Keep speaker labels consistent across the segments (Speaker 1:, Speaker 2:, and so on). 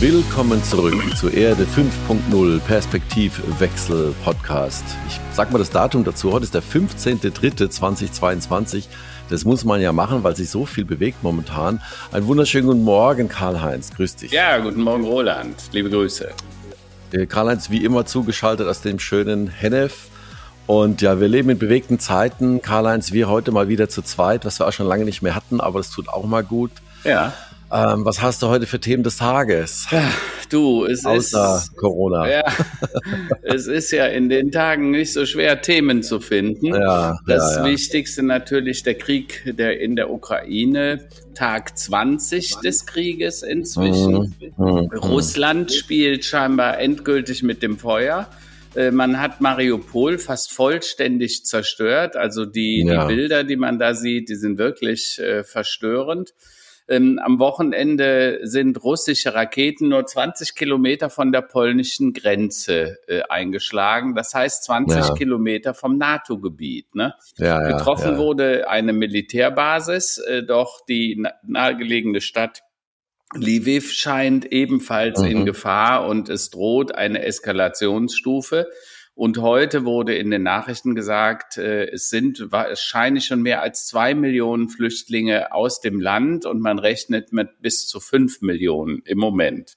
Speaker 1: Willkommen zurück zu Erde 5.0 Perspektivwechsel Podcast. Ich sag mal das Datum dazu. Heute ist der 15.03.2022. Das muss man ja machen, weil sich so viel bewegt momentan. Einen wunderschönen guten Morgen, Karl-Heinz. Grüß dich.
Speaker 2: Ja, guten Morgen, Roland. Liebe Grüße.
Speaker 1: Äh, Karl-Heinz, wie immer zugeschaltet aus dem schönen Hennef. Und ja, wir leben in bewegten Zeiten. Karl-Heinz, wir heute mal wieder zu zweit, was wir auch schon lange nicht mehr hatten, aber das tut auch mal gut.
Speaker 2: Ja.
Speaker 1: Ähm, was hast du heute für Themen des Tages?
Speaker 2: Du, es
Speaker 1: Außer
Speaker 2: ist
Speaker 1: Corona.
Speaker 2: Ja, es ist ja in den Tagen nicht so schwer, Themen zu finden.
Speaker 1: Ja,
Speaker 2: das
Speaker 1: ja, ja.
Speaker 2: Wichtigste natürlich der Krieg der in der Ukraine, Tag 20 des Krieges inzwischen.
Speaker 1: Mhm,
Speaker 2: Russland spielt scheinbar endgültig mit dem Feuer. Äh, Man hat Mariupol fast vollständig zerstört. Also die, die Bilder, die man da sieht, die sind wirklich äh, verstörend. Ähm, am Wochenende sind russische Raketen nur 20 Kilometer von der polnischen Grenze äh, eingeschlagen. Das heißt 20
Speaker 1: Ja.
Speaker 2: Kilometer vom NATO-Gebiet. Ne?
Speaker 1: ja, ja,
Speaker 2: Getroffen wurde eine Militärbasis, äh, doch die na- nahegelegene Stadt Lviv scheint ebenfalls
Speaker 1: Mhm.
Speaker 2: in Gefahr und es droht eine Eskalationsstufe. Und heute wurde in den Nachrichten gesagt, äh, es sind wahrscheinlich schon mehr als zwei Millionen Flüchtlinge aus dem Land und man rechnet mit bis zu fünf Millionen im Moment.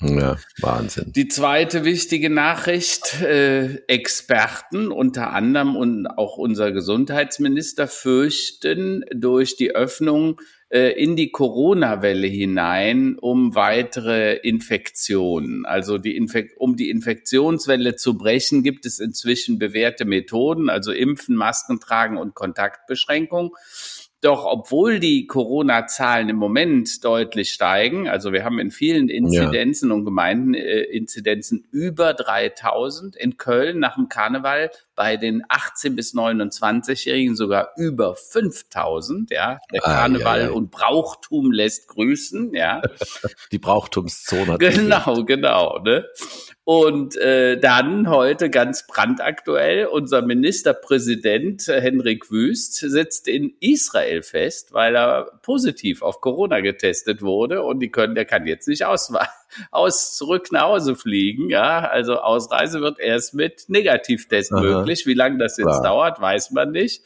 Speaker 1: Ja, Wahnsinn.
Speaker 2: Die zweite wichtige Nachricht, äh, Experten, unter anderem und auch unser Gesundheitsminister, fürchten durch die Öffnung äh, in die Corona-Welle hinein um weitere Infektionen. Also die Infek um die Infektionswelle zu brechen, gibt es inzwischen bewährte Methoden, also Impfen, Masken tragen und Kontaktbeschränkung. Doch obwohl die Corona-Zahlen im Moment deutlich steigen, also wir haben in vielen Inzidenzen und Gemeinden äh, Inzidenzen über 3000, in Köln nach dem Karneval bei den 18 bis 29-Jährigen sogar über 5000, ja. Der
Speaker 1: Ah,
Speaker 2: Karneval
Speaker 1: ja, ja.
Speaker 2: und Brauchtum lässt grüßen, ja.
Speaker 1: Die Brauchtumszone
Speaker 2: Genau, genau. Ne? Und äh, dann heute ganz brandaktuell, unser Ministerpräsident äh, Henrik Wüst sitzt in Israel fest, weil er positiv auf Corona getestet wurde und die können, der kann jetzt nicht aus, aus zurück nach Hause fliegen. Ja, also Ausreise wird erst mit Negativtest
Speaker 1: Aha.
Speaker 2: möglich. Wie lange das jetzt
Speaker 1: Klar.
Speaker 2: dauert, weiß man nicht.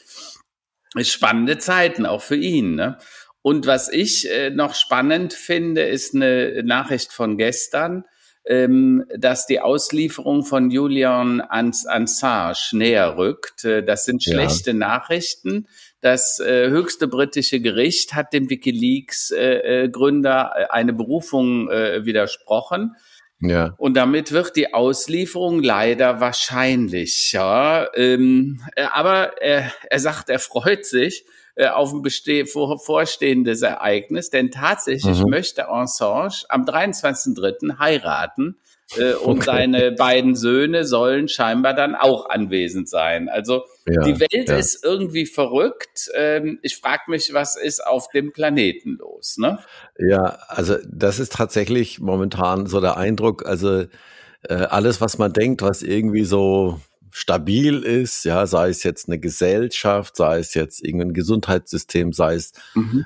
Speaker 2: Spannende Zeiten auch für ihn. Ne? Und was ich äh, noch spannend finde, ist eine Nachricht von gestern, ähm, dass die Auslieferung von Julian Ans Assange näher rückt. Äh, das sind
Speaker 1: Ja.
Speaker 2: schlechte Nachrichten. Das äh, höchste britische Gericht hat dem WikiLeaks-Gründer äh, eine Berufung äh, widersprochen.
Speaker 1: Ja,
Speaker 2: Und damit wird die Auslieferung leider wahrscheinlicher. Ähm, äh, aber er, er sagt, er freut sich äh, auf ein beste vor, vorstehendes Ereignis, denn tatsächlich
Speaker 1: Mhm.
Speaker 2: möchte Assange am 23.03. heiraten. Äh, und
Speaker 1: Okay.
Speaker 2: seine beiden Söhne sollen scheinbar dann auch anwesend sein. Also
Speaker 1: ja.
Speaker 2: die Welt
Speaker 1: ja.
Speaker 2: ist irgendwie verrückt. Ähm, ich frage mich, was ist auf dem Planeten los? Ne?
Speaker 1: Ja, also das ist tatsächlich momentan so der Eindruck, also äh, alles, was man denkt, was irgendwie so stabil ist, ja, sei es jetzt eine Gesellschaft, sei es jetzt irgendein Gesundheitssystem, sei es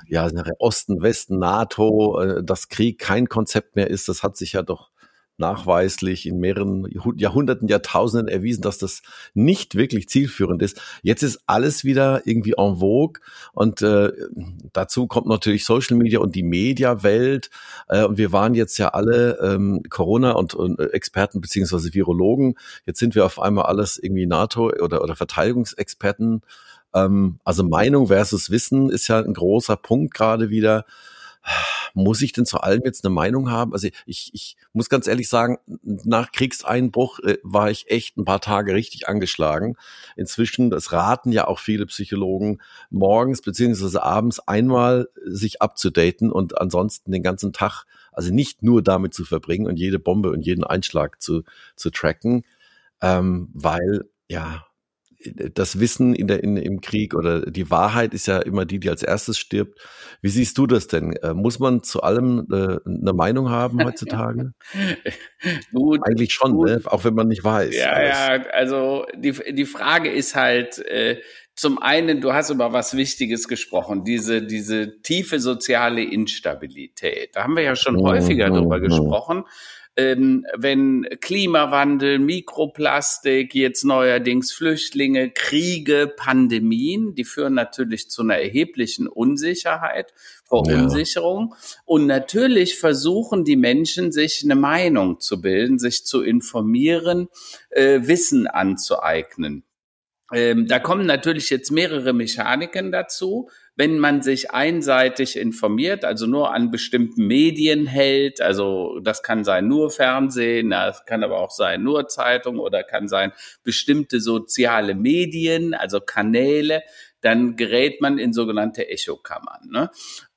Speaker 1: ja Osten, Westen, NATO, äh, dass Krieg kein Konzept mehr ist, das hat sich ja doch nachweislich in mehreren Jahrhu- Jahrhunderten, Jahrtausenden erwiesen, dass das nicht wirklich zielführend ist. Jetzt ist alles wieder irgendwie en vogue und äh, dazu kommt natürlich Social Media und die Mediawelt. Äh, und wir waren jetzt ja alle ähm, Corona und, und äh, Experten beziehungsweise Virologen. Jetzt sind wir auf einmal alles irgendwie NATO oder, oder Verteidigungsexperten. Ähm, also Meinung versus Wissen ist ja ein großer Punkt gerade wieder. Muss ich denn zu allem jetzt eine Meinung haben? Also ich, ich muss ganz ehrlich sagen, nach Kriegseinbruch äh, war ich echt ein paar Tage richtig angeschlagen. Inzwischen, das raten ja auch viele Psychologen, morgens beziehungsweise abends einmal sich abzudaten und ansonsten den ganzen Tag, also nicht nur damit zu verbringen und jede Bombe und jeden Einschlag zu, zu tracken, ähm, weil ja, das Wissen in der, in, im Krieg oder die Wahrheit ist ja immer die, die als erstes stirbt. Wie siehst du das denn? Äh, muss man zu allem äh, eine Meinung haben heutzutage? gut, Eigentlich schon, gut. Ne? auch wenn man nicht weiß.
Speaker 2: Ja, alles. ja, also die, die Frage ist halt, äh, zum einen, du hast über was Wichtiges gesprochen, diese, diese tiefe soziale Instabilität. Da haben wir ja schon mhm. häufiger drüber mhm. gesprochen ähm, wenn Klimawandel, Mikroplastik, jetzt neuerdings Flüchtlinge, Kriege, Pandemien, die führen natürlich zu einer erheblichen Unsicherheit, Verunsicherung. Ja. Und natürlich versuchen die Menschen, sich eine Meinung zu bilden, sich zu informieren, äh, Wissen anzueignen. Ähm, da kommen natürlich jetzt mehrere Mechaniken dazu wenn man sich einseitig informiert, also nur an bestimmten Medien hält, also das kann sein nur Fernsehen, das kann aber auch sein nur Zeitung oder kann sein bestimmte soziale Medien, also Kanäle, dann gerät man in sogenannte Echokammern. Ne?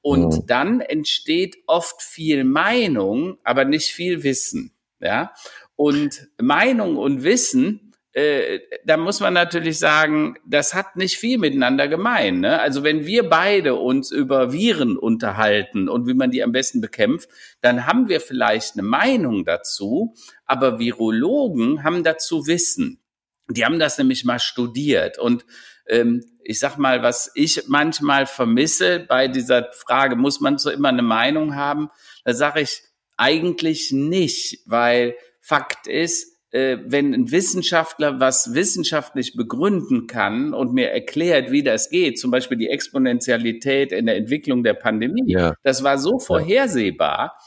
Speaker 2: Und mhm. dann entsteht oft viel Meinung, aber nicht viel Wissen. Ja? Und Meinung und Wissen äh, da muss man natürlich sagen, das hat nicht viel miteinander gemein. Ne? Also wenn wir beide uns über Viren unterhalten und wie man die am besten bekämpft, dann haben wir vielleicht eine Meinung dazu, aber Virologen haben dazu Wissen. Die haben das nämlich mal studiert und ähm, ich sag mal, was ich manchmal vermisse bei dieser Frage, muss man so immer eine Meinung haben? Da sage ich eigentlich nicht, weil Fakt ist, wenn ein Wissenschaftler was wissenschaftlich begründen kann und mir erklärt, wie das geht, zum Beispiel die Exponentialität in der Entwicklung der Pandemie, ja. das war so vorhersehbar,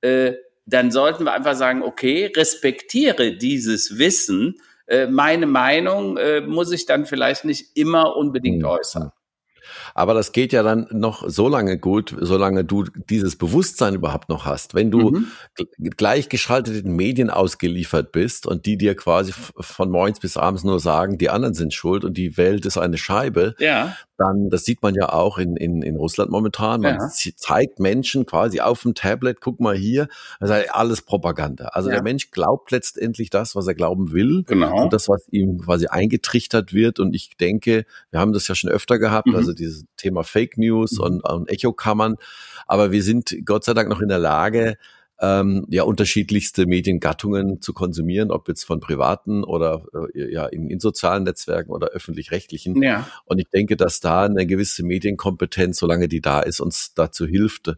Speaker 2: äh, dann sollten wir einfach sagen, okay, respektiere dieses Wissen. Äh, meine Meinung äh, muss ich dann vielleicht nicht immer unbedingt hm. äußern.
Speaker 1: Aber das geht ja dann noch so lange gut, solange du dieses Bewusstsein überhaupt noch hast. Wenn du mhm. gleichgeschalteten Medien ausgeliefert bist und die dir quasi von morgens bis abends nur sagen, die anderen sind schuld und die Welt ist eine Scheibe, ja dann, das sieht man ja auch in, in, in Russland momentan, man ja. zeigt Menschen quasi auf dem Tablet, guck mal hier, ist alles Propaganda. Also ja. der Mensch glaubt letztendlich das, was er glauben will genau. und das, was ihm quasi eingetrichtert wird. Und ich denke, wir haben das ja schon öfter gehabt, mhm. also dieses Thema Fake News mhm. und, und Echokammern. Aber wir sind Gott sei Dank noch in der Lage, ähm, ja unterschiedlichste Mediengattungen zu konsumieren, ob jetzt von privaten oder äh, ja in, in sozialen Netzwerken oder öffentlich-rechtlichen. Ja. Und ich denke, dass da eine gewisse Medienkompetenz, solange die da ist, uns dazu hilft,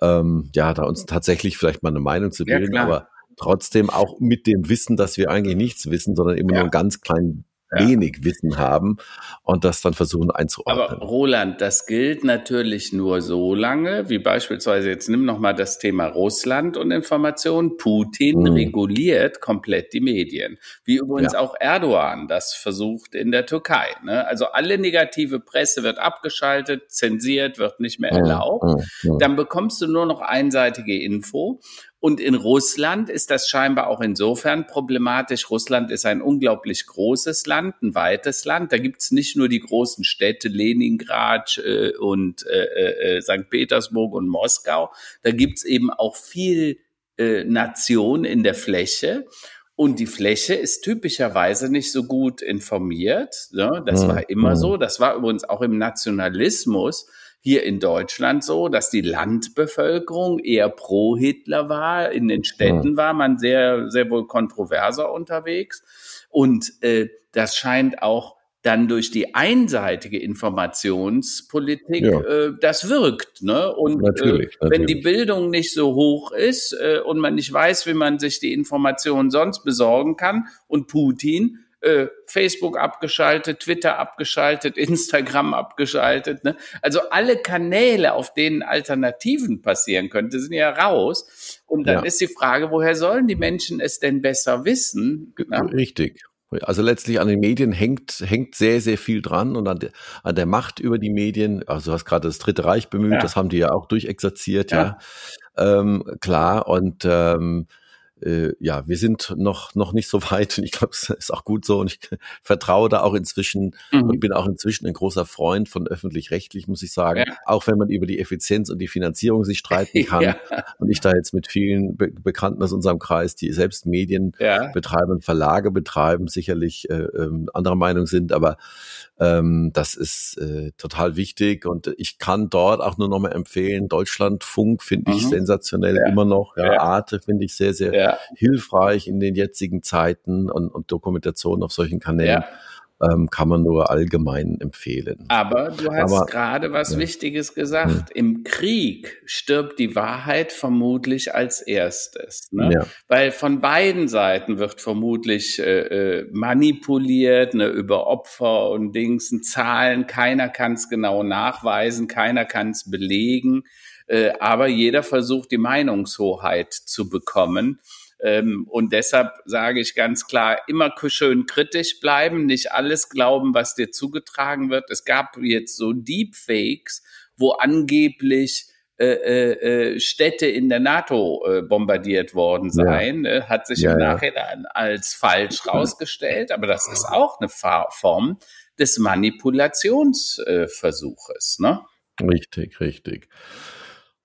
Speaker 1: ähm, ja, da uns tatsächlich vielleicht mal eine Meinung zu bilden, ja, aber trotzdem auch mit dem Wissen, dass wir eigentlich nichts wissen, sondern immer ja. nur einen ganz kleinen. Wenig Wissen haben und das dann versuchen einzuordnen.
Speaker 2: Aber Roland, das gilt natürlich nur so lange, wie beispielsweise jetzt nimm noch mal das Thema Russland und Information. Putin hm. reguliert komplett die Medien, wie übrigens ja. auch Erdogan das versucht in der Türkei. Ne? Also alle negative Presse wird abgeschaltet, zensiert, wird nicht mehr hm, erlaubt. Hm. Dann bekommst du nur noch einseitige Info und in Russland ist das scheinbar auch insofern problematisch. Russland ist ein unglaublich großes Land, ein weites Land. Da gibt's nicht nur die großen Städte Leningrad äh, und äh, äh, äh St. Petersburg und Moskau. Da gibt's eben auch viel äh, Nation in der Fläche. Und die Fläche ist typischerweise nicht so gut informiert. Ne? Das hm, war immer hm. so. Das war übrigens auch im Nationalismus hier in Deutschland so, dass die Landbevölkerung eher pro Hitler war. In den Städten war man sehr, sehr wohl kontroverser unterwegs. Und äh, das scheint auch dann durch die einseitige Informationspolitik, ja. äh, das wirkt. Ne? Und natürlich, äh, wenn die Bildung nicht so hoch ist äh, und man nicht weiß, wie man sich die Informationen sonst besorgen kann und Putin äh, Facebook abgeschaltet, Twitter abgeschaltet, Instagram abgeschaltet. Ne? Also alle Kanäle, auf denen Alternativen passieren könnte, sind ja raus. Und dann ja. ist die Frage, woher sollen die Menschen es denn besser wissen?
Speaker 1: Ne? Richtig. Also letztlich an den Medien hängt, hängt sehr, sehr viel dran und an der, an der Macht über die Medien. Also du hast gerade das Dritte Reich bemüht, ja. das haben die ja auch durchexerziert, ja. ja. Ähm, klar. Und ähm, äh, ja, wir sind noch, noch nicht so weit und ich glaube, es ist auch gut so und ich vertraue da auch inzwischen mhm. und bin auch inzwischen ein großer Freund von öffentlich-rechtlich, muss ich sagen, ja. auch wenn man über die Effizienz und die Finanzierung sich streiten kann ja. und ich da jetzt mit vielen Be Bekannten aus unserem Kreis, die selbst Medien ja. betreiben, Verlage betreiben, sicherlich äh, äh, anderer Meinung sind, aber ähm, das ist äh, total wichtig und ich kann dort auch nur noch mal empfehlen, Deutschlandfunk finde ich mhm. sensationell ja. immer noch, ja. Arte finde ich sehr, sehr ja. hilfreich in den jetzigen Zeiten und, und Dokumentation auf solchen Kanälen ähm, kann man nur allgemein empfehlen.
Speaker 2: Aber du hast gerade was ja. Wichtiges gesagt. Hm. Im Krieg stirbt die Wahrheit vermutlich als erstes. Ne? Ja. Weil von beiden Seiten wird vermutlich äh, äh manipuliert, ne, über Opfer und Dings, Zahlen. Keiner kann es genau nachweisen, keiner kann es belegen. Äh, aber jeder versucht, die Meinungshoheit zu bekommen. Ähm, und deshalb sage ich ganz klar, immer schön kritisch bleiben, nicht alles glauben, was dir zugetragen wird. Es gab jetzt so Deepfakes, wo angeblich äh, äh, äh Städte in der NATO äh, bombardiert worden seien, ja. Äh, hat sich ja, im Nachhinein ja. als falsch rausgestellt, aber das ist auch eine Form des Manipulationsversuches. ne?
Speaker 1: Richtig, richtig.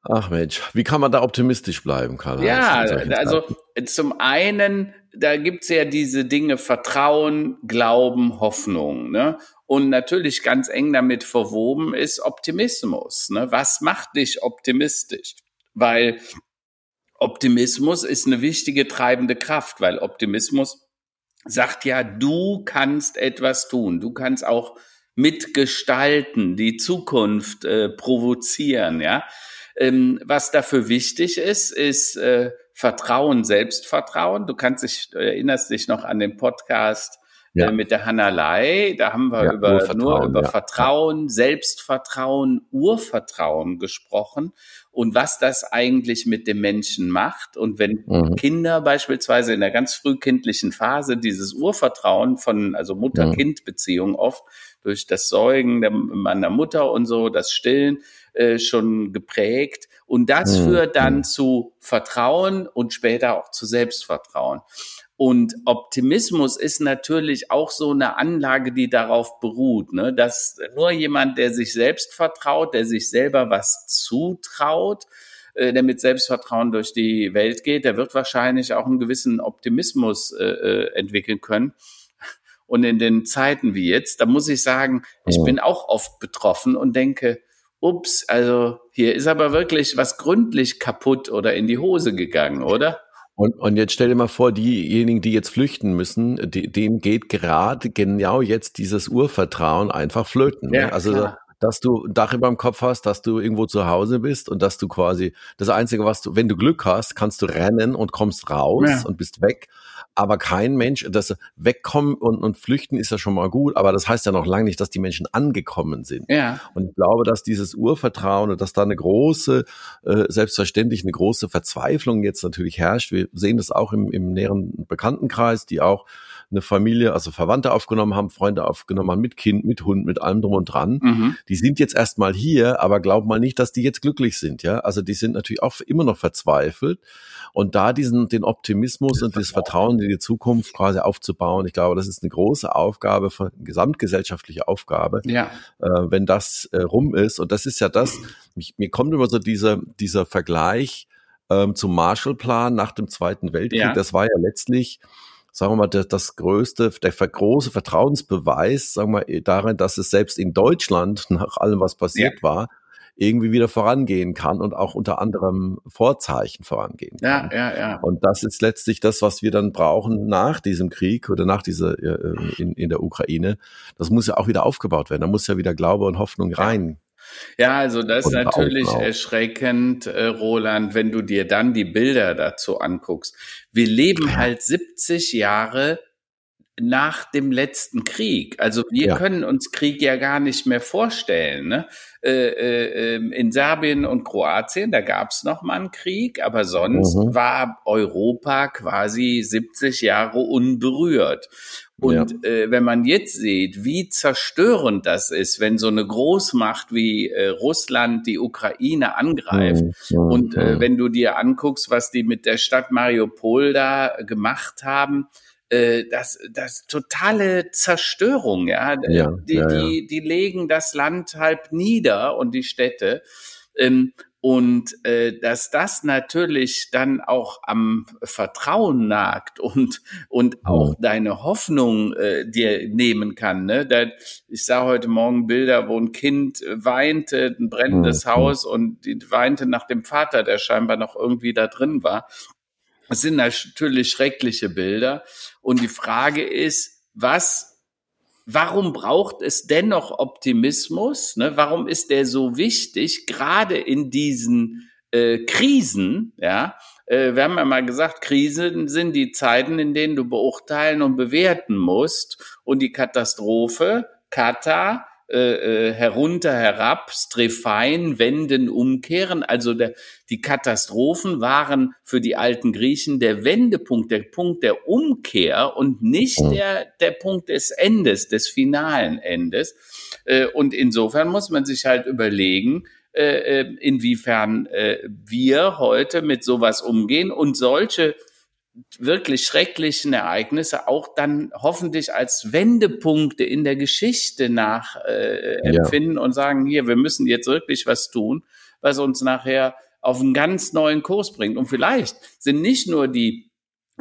Speaker 1: Ach Mensch, wie kann man da optimistisch bleiben, Karl?
Speaker 2: Ja, also zum einen, da gibt's ja diese Dinge Vertrauen, Glauben, Hoffnung. Ne? Und natürlich ganz eng damit verwoben ist Optimismus. Ne? Was macht dich optimistisch? Weil Optimismus ist eine wichtige treibende Kraft, weil Optimismus sagt ja, du kannst etwas tun, du kannst auch mitgestalten, die Zukunft äh, provozieren, ja. Ähm, was dafür wichtig ist, ist äh, Vertrauen, Selbstvertrauen. Du kannst dich, erinnerst dich noch an den Podcast äh, ja. äh, mit der Hanna Lai. Da haben wir ja, über, nur über ja. Vertrauen, Selbstvertrauen, Urvertrauen gesprochen und was das eigentlich mit dem Menschen macht. Und wenn mhm. Kinder beispielsweise in der ganz frühkindlichen Phase dieses Urvertrauen von, also Mutter-Kind-Beziehung oft durch das Säugen der, meiner Mutter und so, das Stillen, äh, schon geprägt. Und das mhm. führt dann mhm. zu Vertrauen und später auch zu Selbstvertrauen. Und Optimismus ist natürlich auch so eine Anlage, die darauf beruht, ne? dass nur jemand, der sich selbst vertraut, der sich selber was zutraut, äh, der mit Selbstvertrauen durch die Welt geht, der wird wahrscheinlich auch einen gewissen Optimismus äh, äh entwickeln können. Und in den Zeiten wie jetzt, da muss ich sagen, ich bin auch oft betroffen und denke, ups, also hier ist aber wirklich was gründlich kaputt oder in die Hose gegangen, oder?
Speaker 1: Und, und jetzt stell dir mal vor, diejenigen, die jetzt flüchten müssen, die, denen geht gerade genau jetzt dieses Urvertrauen einfach flöten. Ne? Ja, ne? Also klar dass du ein Dach über dem Kopf hast, dass du irgendwo zu Hause bist und dass du quasi das Einzige, was du, wenn du Glück hast, kannst du rennen und kommst raus ja. und bist weg. Aber kein Mensch, das Wegkommen und, und Flüchten ist ja schon mal gut, aber das heißt ja noch lange nicht, dass die Menschen angekommen sind. Ja. Und ich glaube, dass dieses Urvertrauen und dass da eine große, äh, selbstverständlich eine große Verzweiflung jetzt natürlich herrscht. Wir sehen das auch im, im näheren Bekanntenkreis, die auch eine Familie, also Verwandte aufgenommen haben, Freunde aufgenommen haben, mit Kind, mit Hund, mit allem drum und dran. Mhm. Die sind jetzt erstmal hier, aber glaub mal nicht, dass die jetzt glücklich sind, ja. Also die sind natürlich auch immer noch verzweifelt. Und da diesen, den Optimismus und das Vertrauen in die Zukunft quasi aufzubauen, ich glaube, das ist eine große Aufgabe, eine gesamtgesellschaftliche Aufgabe, ja. äh, wenn das äh, rum ist. Und das ist ja das, mich, mir kommt immer so dieser, dieser Vergleich ähm, zum Marshallplan nach dem Zweiten Weltkrieg. Ja. Das war ja letztlich sagen wir mal, das, das größte, der große Vertrauensbeweis, sagen wir mal, darin, dass es selbst in Deutschland, nach allem, was passiert ja. war, irgendwie wieder vorangehen kann und auch unter anderem Vorzeichen vorangehen kann. Ja, ja, ja. Und das ist letztlich das, was wir dann brauchen nach diesem Krieg oder nach dieser äh, in, in der Ukraine. Das muss ja auch wieder aufgebaut werden. Da muss ja wieder Glaube und Hoffnung rein.
Speaker 2: Ja, also das ist natürlich erschreckend, äh, Roland, wenn du dir dann die Bilder dazu anguckst. Wir leben halt 70 Jahre nach dem letzten Krieg. Also wir ja. können uns Krieg ja gar nicht mehr vorstellen. Ne? Äh, äh, ähm, in Serbien und Kroatien, da gab es noch mal einen Krieg, aber sonst mhm. war Europa quasi 70 Jahre unberührt. Und ja. äh, wenn man jetzt sieht, wie zerstörend das ist, wenn so eine Großmacht wie äh, Russland die Ukraine angreift mhm. und äh, wenn du dir anguckst, was die mit der Stadt Mariupol da gemacht haben, äh, das, das totale Zerstörung, ja. ja, die, ja, ja. Die, die legen das Land halb nieder und die Städte. Ähm, und äh, dass das natürlich dann auch am Vertrauen nagt und und auch deine Hoffnung äh, dir nehmen kann. Ne? Da, ich sah heute Morgen Bilder, wo ein Kind weinte, ein brennendes mhm. Haus und die weinte nach dem Vater, der scheinbar noch irgendwie da drin war. Das sind natürlich schreckliche Bilder. Und die Frage ist, was warum braucht es dennoch Optimismus? Ne? Warum ist der so wichtig, gerade in diesen äh, Krisen? Ja, äh, wir haben ja mal gesagt, Krisen sind die Zeiten, in denen du beurteilen und bewerten musst. Und die Katastrophe, Kata, äh, äh, herunter, herab, Strephein, wenden, umkehren. Also der, die Katastrophen waren für die alten Griechen der Wendepunkt, der Punkt der Umkehr und nicht mhm. der, der Punkt des Endes, des finalen Endes. Äh, und insofern muss man sich halt überlegen, äh, äh inwiefern äh, wir heute mit sowas umgehen und solche wirklich schrecklichen Ereignisse auch dann hoffentlich als Wendepunkte in der Geschichte nach äh, ja. und sagen, hier, wir müssen jetzt wirklich was tun, was uns nachher auf einen ganz neuen Kurs bringt. Und vielleicht sind nicht nur die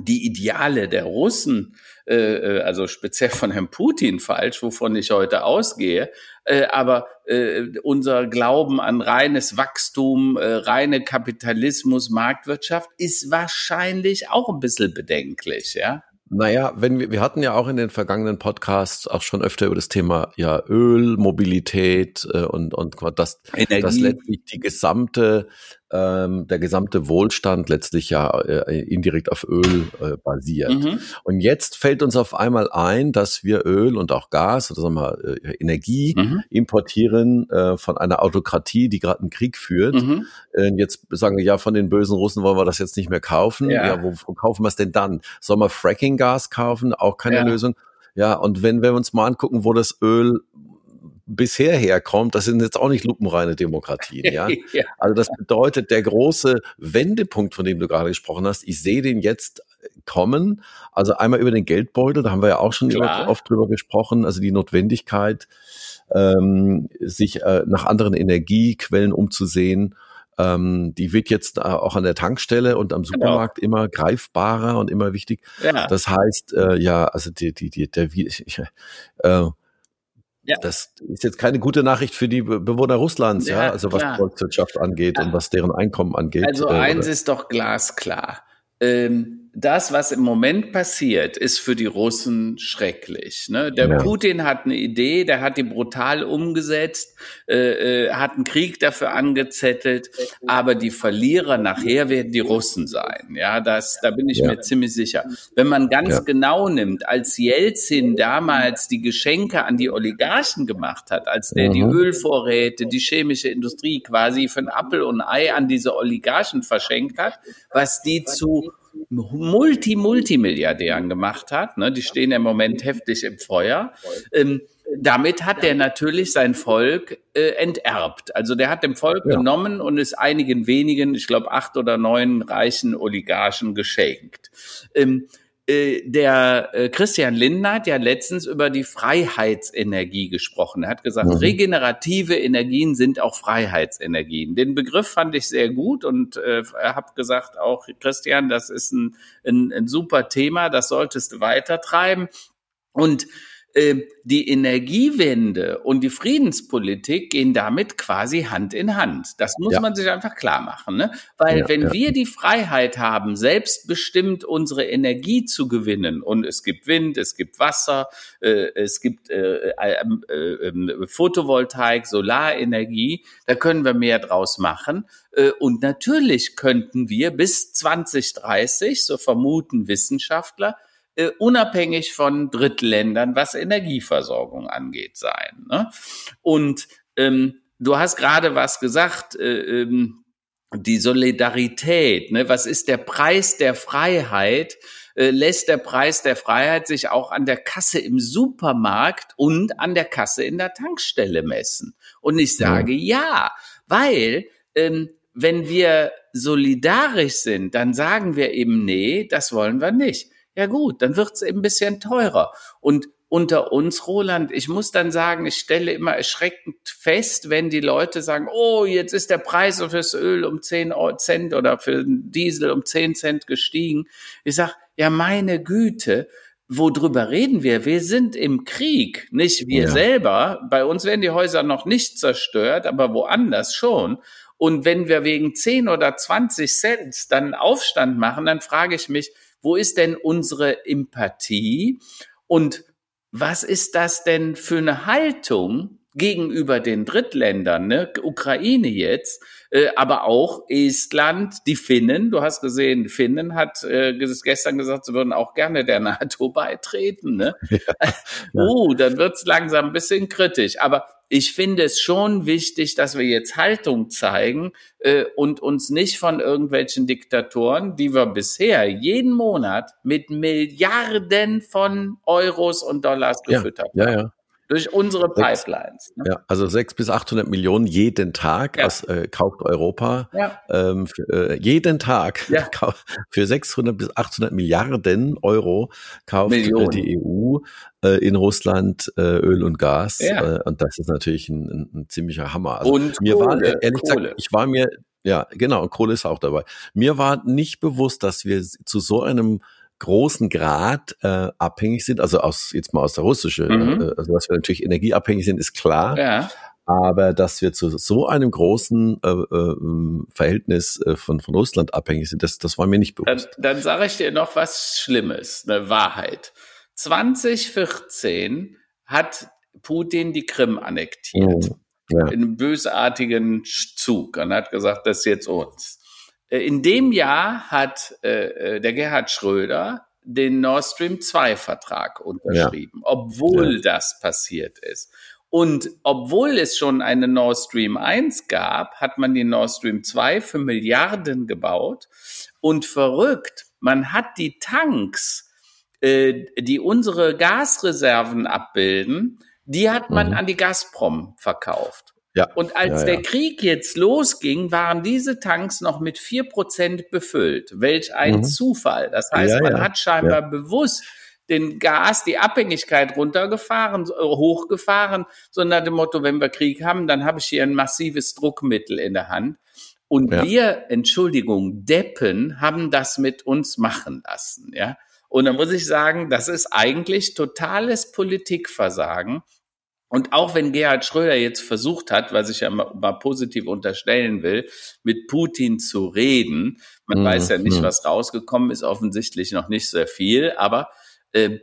Speaker 2: die Ideale der Russen, äh, äh, also speziell von Herrn Putin falsch, wovon ich heute ausgehe, äh, aber äh, unser Glauben an reines Wachstum, äh, reine Kapitalismus, Marktwirtschaft ist wahrscheinlich auch ein bisschen bedenklich, ja.
Speaker 1: Naja, wenn wir, wir hatten ja auch in den vergangenen Podcasts auch schon öfter über das Thema ja Öl, Mobilität äh, und und das, Energie. das letztlich die gesamte ähm, der gesamte Wohlstand letztlich ja äh, indirekt auf Öl äh, basiert. Mhm. Und jetzt fällt uns auf einmal ein, dass wir Öl und auch Gas oder sagen wir äh, Energie mhm. importieren äh, von einer Autokratie, die gerade einen Krieg führt. Mhm. Äh, jetzt sagen wir, ja, von den bösen Russen wollen wir das jetzt nicht mehr kaufen. Ja, ja wo, wo kaufen wir es denn dann? Sollen wir Fracking-Gas kaufen? Auch keine ja. Lösung. Ja, und wenn wir uns mal angucken, wo das Öl bisher herkommt, das sind jetzt auch nicht lupenreine Demokratien. Ja? ja? Also das bedeutet, der große Wendepunkt, von dem du gerade gesprochen hast, ich sehe den jetzt kommen. Also einmal über den Geldbeutel, da haben wir ja auch schon über, oft drüber gesprochen, also die Notwendigkeit, ähm, sich äh, nach anderen Energiequellen umzusehen. Ähm, die wird jetzt äh, auch an der Tankstelle und am genau. Supermarkt genau. immer greifbarer und immer wichtig. Ja. Das heißt, äh, ja, also die, die, die, der, ich, äh, ja. Das ist jetzt keine gute Nachricht für die Bewohner Russlands, ja, ja also was klar. Volkswirtschaft angeht ja. und was deren Einkommen angeht.
Speaker 2: Also äh, eins ist doch glasklar. Ähm, das, was im Moment passiert, ist für die Russen schrecklich. Ne? Der ja. Putin hat eine Idee, der hat die brutal umgesetzt, äh, äh, hat einen Krieg dafür angezettelt, aber die Verlierer nachher werden die Russen sein. Ja, das, da bin ich ja. mir ziemlich sicher. Wenn man ganz ja. genau nimmt, als Jelzin damals die Geschenke an die Oligarchen gemacht hat, als der mhm. die Ölvorräte, die chemische Industrie quasi für ein Appel und Ei an diese Oligarchen verschenkt hat, was die zu Multi-Multimilliardären gemacht hat. Ne? Die stehen im Moment heftig im Feuer. Ähm, damit hat er natürlich sein Volk äh, enterbt. Also der hat dem Volk ja. genommen und es einigen wenigen, ich glaube acht oder neun reichen Oligarchen geschenkt. Ähm, äh, der äh, Christian Lindner hat ja letztens über die Freiheitsenergie gesprochen. Er hat gesagt, mhm. regenerative Energien sind auch Freiheitsenergien. Den Begriff fand ich sehr gut und äh, er hat gesagt, auch Christian, das ist ein, ein, ein super Thema, das solltest du weitertreiben. Und die Energiewende und die Friedenspolitik gehen damit quasi Hand in Hand. Das muss ja. man sich einfach klar machen, ne? Weil ja, wenn ja. wir die Freiheit haben, selbstbestimmt unsere Energie zu gewinnen und es gibt Wind, es gibt Wasser, äh, es gibt äh, äh, äh, Photovoltaik, Solarenergie, da können wir mehr draus machen. Äh, und natürlich könnten wir bis 2030, so vermuten Wissenschaftler, äh, unabhängig von Drittländern, was Energieversorgung angeht, sein. Ne? Und ähm, du hast gerade was gesagt, äh, ähm, die Solidarität, ne? was ist der Preis der Freiheit? äh, lässt der Preis der Freiheit sich auch an der Kasse im Supermarkt und an der Kasse in der Tankstelle messen. Und ich sage ja, ja weil ähm, wenn wir solidarisch sind, dann sagen wir eben, nee, das wollen wir nicht. Ja gut, dann wird's eben ein bisschen teurer. Und unter uns, Roland, ich muss dann sagen, ich stelle immer erschreckend fest, wenn die Leute sagen, oh, jetzt ist der Preis fürs Öl um 10 Cent oder für den Diesel um 10 Cent gestiegen. Ich sag, ja, meine Güte, worüber reden wir? Wir sind im Krieg, nicht wir ja. selber. Bei uns werden die Häuser noch nicht zerstört, aber woanders schon. Und wenn wir wegen 10 oder 20 Cent dann Aufstand machen, dann frage ich mich, wo ist denn unsere Empathie? Und was ist das denn für eine Haltung gegenüber den Drittländern, ne? Ukraine jetzt, äh, aber auch Estland, die Finnen. Du hast gesehen, Finnen hat äh, gestern gesagt, sie würden auch gerne der NATO beitreten. Ne? Ja, ja. Uh, dann wird's langsam ein bisschen kritisch. Aber ich finde es schon wichtig, dass wir jetzt Haltung zeigen äh, und uns nicht von irgendwelchen Diktatoren, die wir bisher jeden Monat mit Milliarden von Euros und Dollars gefüttert
Speaker 1: ja, haben. Ja, ja.
Speaker 2: Durch unsere Pipelines.
Speaker 1: Ne? Ja, also sechs bis 800 Millionen jeden Tag ja. aus, äh, kauft Europa. Ja. Ähm, für, äh, jeden Tag ja. für 600 bis 800 Milliarden Euro kauft äh, die EU äh, in Russland äh, Öl und Gas. Äh, und das ist natürlich ein, ein, ein ziemlicher Hammer.
Speaker 2: Also und
Speaker 1: mir
Speaker 2: Kohle,
Speaker 1: war ehrlich Kohle. gesagt, ich war mir ja, genau, und Kohle ist auch dabei. Mir war nicht bewusst, dass wir zu so einem großen Grad äh, abhängig sind, also aus jetzt mal aus der russischen, mhm. äh, also dass wir natürlich energieabhängig sind, ist klar. Ja. Aber dass wir zu so einem großen äh, äh, Verhältnis äh, von, von Russland abhängig sind, das, das war mir nicht bewusst.
Speaker 2: Dann, dann sage ich dir noch was Schlimmes, eine Wahrheit. 2014 hat Putin die Krim annektiert. Mhm. Ja. In einem bösartigen Zug und hat gesagt, das ist jetzt uns. Äh, in dem Jahr hat äh, äh, der Gerhard Schröder den Nord Stream 2 Vertrag unterschrieben, ja. obwohl ja. das passiert ist. Und obwohl es schon eine Nord Stream 1 gab, hat man die Nord Stream 2 für Milliarden gebaut. Und verrückt, man hat die Tanks, äh, die unsere Gasreserven abbilden, die hat man mhm. an die Gazprom verkauft. Ja. Und als ja, der Krieg jetzt losging, waren diese Tanks noch mit vier Prozent befüllt. Welch ein mhm. Zufall. Das heißt, man hat scheinbar bewusst den Gas, die Abhängigkeit runtergefahren, äh, hochgefahren, so nach dem Motto, wenn wir Krieg haben, dann habe ich hier ein massives Druckmittel in der Hand. Und wir, Entschuldigung, Deppen, haben das mit uns machen lassen, ja. Und dann muss ich sagen, das ist eigentlich totales Politikversagen. Und auch wenn Gerhard Schröder jetzt versucht hat, was ich ja mal, mal positiv unterstellen will, mit Putin zu reden, man mhm. weiß ja nicht, mhm. was rausgekommen ist, offensichtlich noch nicht sehr viel, aber äh,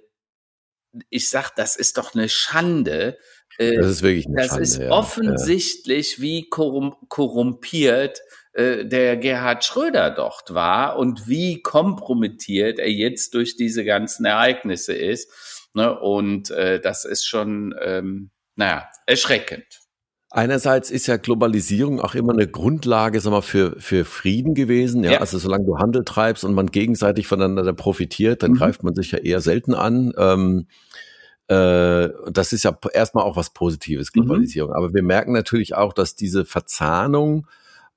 Speaker 2: ich sag, das ist doch eine Schande.
Speaker 1: Äh, das ist wirklich eine
Speaker 2: das
Speaker 1: Schande.
Speaker 2: Das ist ja. offensichtlich, ja. wie korrum korrumpiert äh, der Gerhard Schröder dort war und wie kompromittiert er jetzt durch diese ganzen Ereignisse ist. Ne? Und äh, das ist schon ähm, naja, erschreckend.
Speaker 1: Einerseits ist ja Globalisierung auch immer eine Grundlage sag mal, für, für Frieden gewesen. Ja? ja. Also solange du Handel treibst und man gegenseitig voneinander profitiert, dann mhm. greift man sich ja eher selten an. Ähm, äh, das ist ja erstmal auch was Positives, mhm. Globalisierung. Mhm. Aber wir merken natürlich auch, dass diese Verzahnung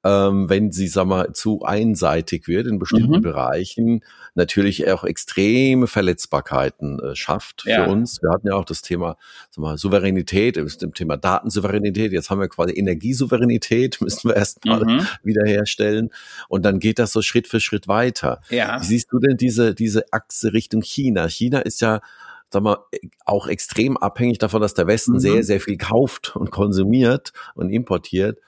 Speaker 1: ähm, wenn sie, sag mal, zu einseitig wird in bestimmten mhm. Bereichen, natürlich auch extreme Verletzbarkeiten äh, schafft ja. für uns. Wir hatten ja auch das Thema sag mal, Souveränität, dem Thema Datensouveränität. Jetzt haben wir quasi Energiesouveränität, müssen wir erstmal mhm. wiederherstellen. Und dann geht das so Schritt für Schritt weiter. Ja. Wie siehst du denn diese, diese Achse Richtung China? China ist ja sag mal, auch extrem abhängig davon, dass der Westen mhm. sehr, sehr viel kauft und konsumiert und importiert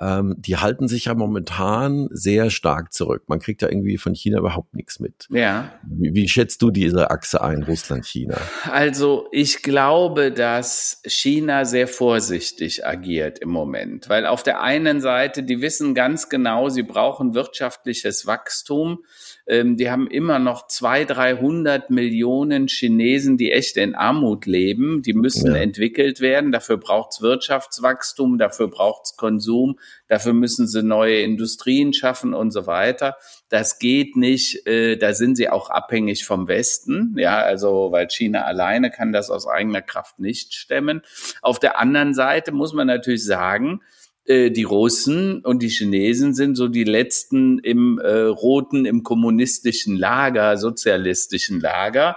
Speaker 1: ähm, die halten sich ja momentan sehr stark zurück. Man kriegt ja irgendwie von China überhaupt nichts mit. Ja. Wie, wie schätzt du diese Achse ein, Russland-China?
Speaker 2: Also ich glaube, dass China sehr vorsichtig agiert im Moment, weil auf der einen Seite, die wissen ganz genau, sie brauchen wirtschaftliches Wachstum. Ähm, die haben immer noch zwei, dreihundert Millionen Chinesen, die echt in Armut leben. Die müssen ja. entwickelt werden. Dafür braucht's Wirtschaftswachstum, dafür braucht's Konsum Dafür müssen sie neue Industrien schaffen und so weiter. Das geht nicht. Äh, da sind sie auch abhängig vom Westen. Ja, also weil China alleine kann das aus eigener Kraft nicht stemmen. Auf der anderen Seite muss man natürlich sagen, äh, die Russen und die Chinesen sind so die letzten im äh, roten, im kommunistischen Lager, sozialistischen Lager.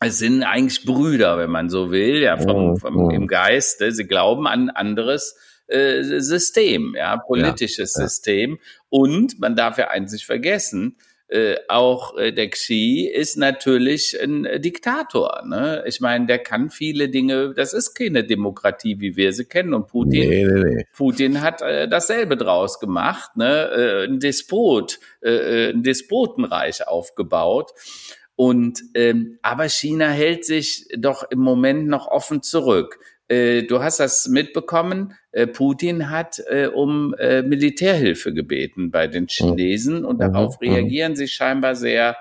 Speaker 2: Es sind eigentlich Brüder, wenn man so will, ja, vom, mhm, vom, im Geiste. Sie glauben an anderes äh, System, ja, politisches ja, ja. System. Und man darf ja eins nicht vergessen, äh, auch äh, der Xi ist natürlich ein äh, Diktator. Ne? Ich meine, der kann viele Dinge, das ist keine Demokratie, wie wir sie kennen. Und Putin, nee, nee, nee. Putin hat äh, dasselbe draus gemacht, ne? äh, ein Despot, ein Despotenreich aufgebaut. Und ähm, aber China hält sich doch im Moment noch offen zurück. Äh, du hast das mitbekommen. Äh, Putin hat äh, um Militärhilfe gebeten bei den Chinesen und mhm. darauf mhm. reagieren sie scheinbar sehr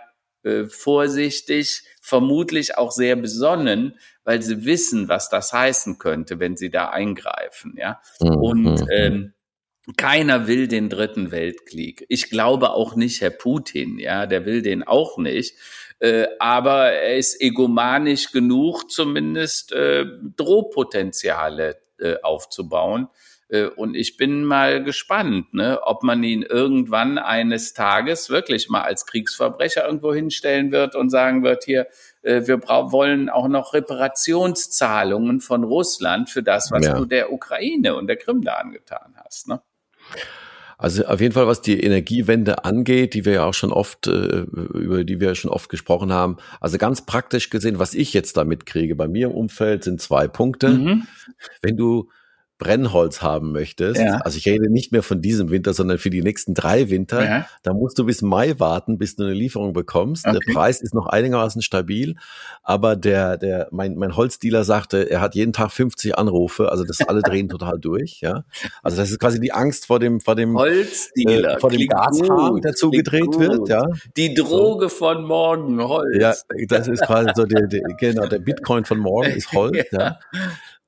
Speaker 2: vorsichtig, vermutlich auch sehr besonnen, weil sie wissen, was das heißen könnte, wenn sie da eingreifen. Ja mhm. und ähm, keiner will den dritten Weltkrieg. Ich glaube auch nicht Herr Putin, ja, der will den auch nicht. Äh, aber er ist egomanisch genug, zumindest äh, Drohpotenziale äh, aufzubauen. Äh, und ich bin mal gespannt, ne, ob man ihn irgendwann eines Tages wirklich mal als Kriegsverbrecher irgendwo hinstellen wird und sagen wird, hier, äh, wir wollen auch noch Reparationszahlungen von Russland für das, was ja. du der Ukraine und der Krim da angetan hast. Ne?
Speaker 1: Also auf jeden Fall, was die Energiewende angeht, die wir ja auch schon oft, äh, über die wir schon oft gesprochen haben. Also ganz praktisch gesehen, was ich jetzt da mitkriege bei mir im Umfeld sind zwei Punkte. Mhm. Wenn du Brennholz haben möchtest, ja. also ich rede nicht mehr von diesem Winter, sondern für die nächsten drei Winter, ja. da musst du bis Mai warten, bis du eine Lieferung bekommst. Okay. Der Preis ist noch einigermaßen stabil, aber der, der, mein, mein Holzdealer sagte, er hat jeden Tag 50 Anrufe, also das alle drehen total durch, ja. Also das ist quasi die Angst vor dem, vor dem,
Speaker 2: Holzdealer,
Speaker 1: äh, vor dem Gashahn, der zugedreht wird, ja.
Speaker 2: Die Droge so. von morgen, Holz.
Speaker 1: Ja, das ist quasi so der, der genau, der Bitcoin von morgen ist Holz, ja.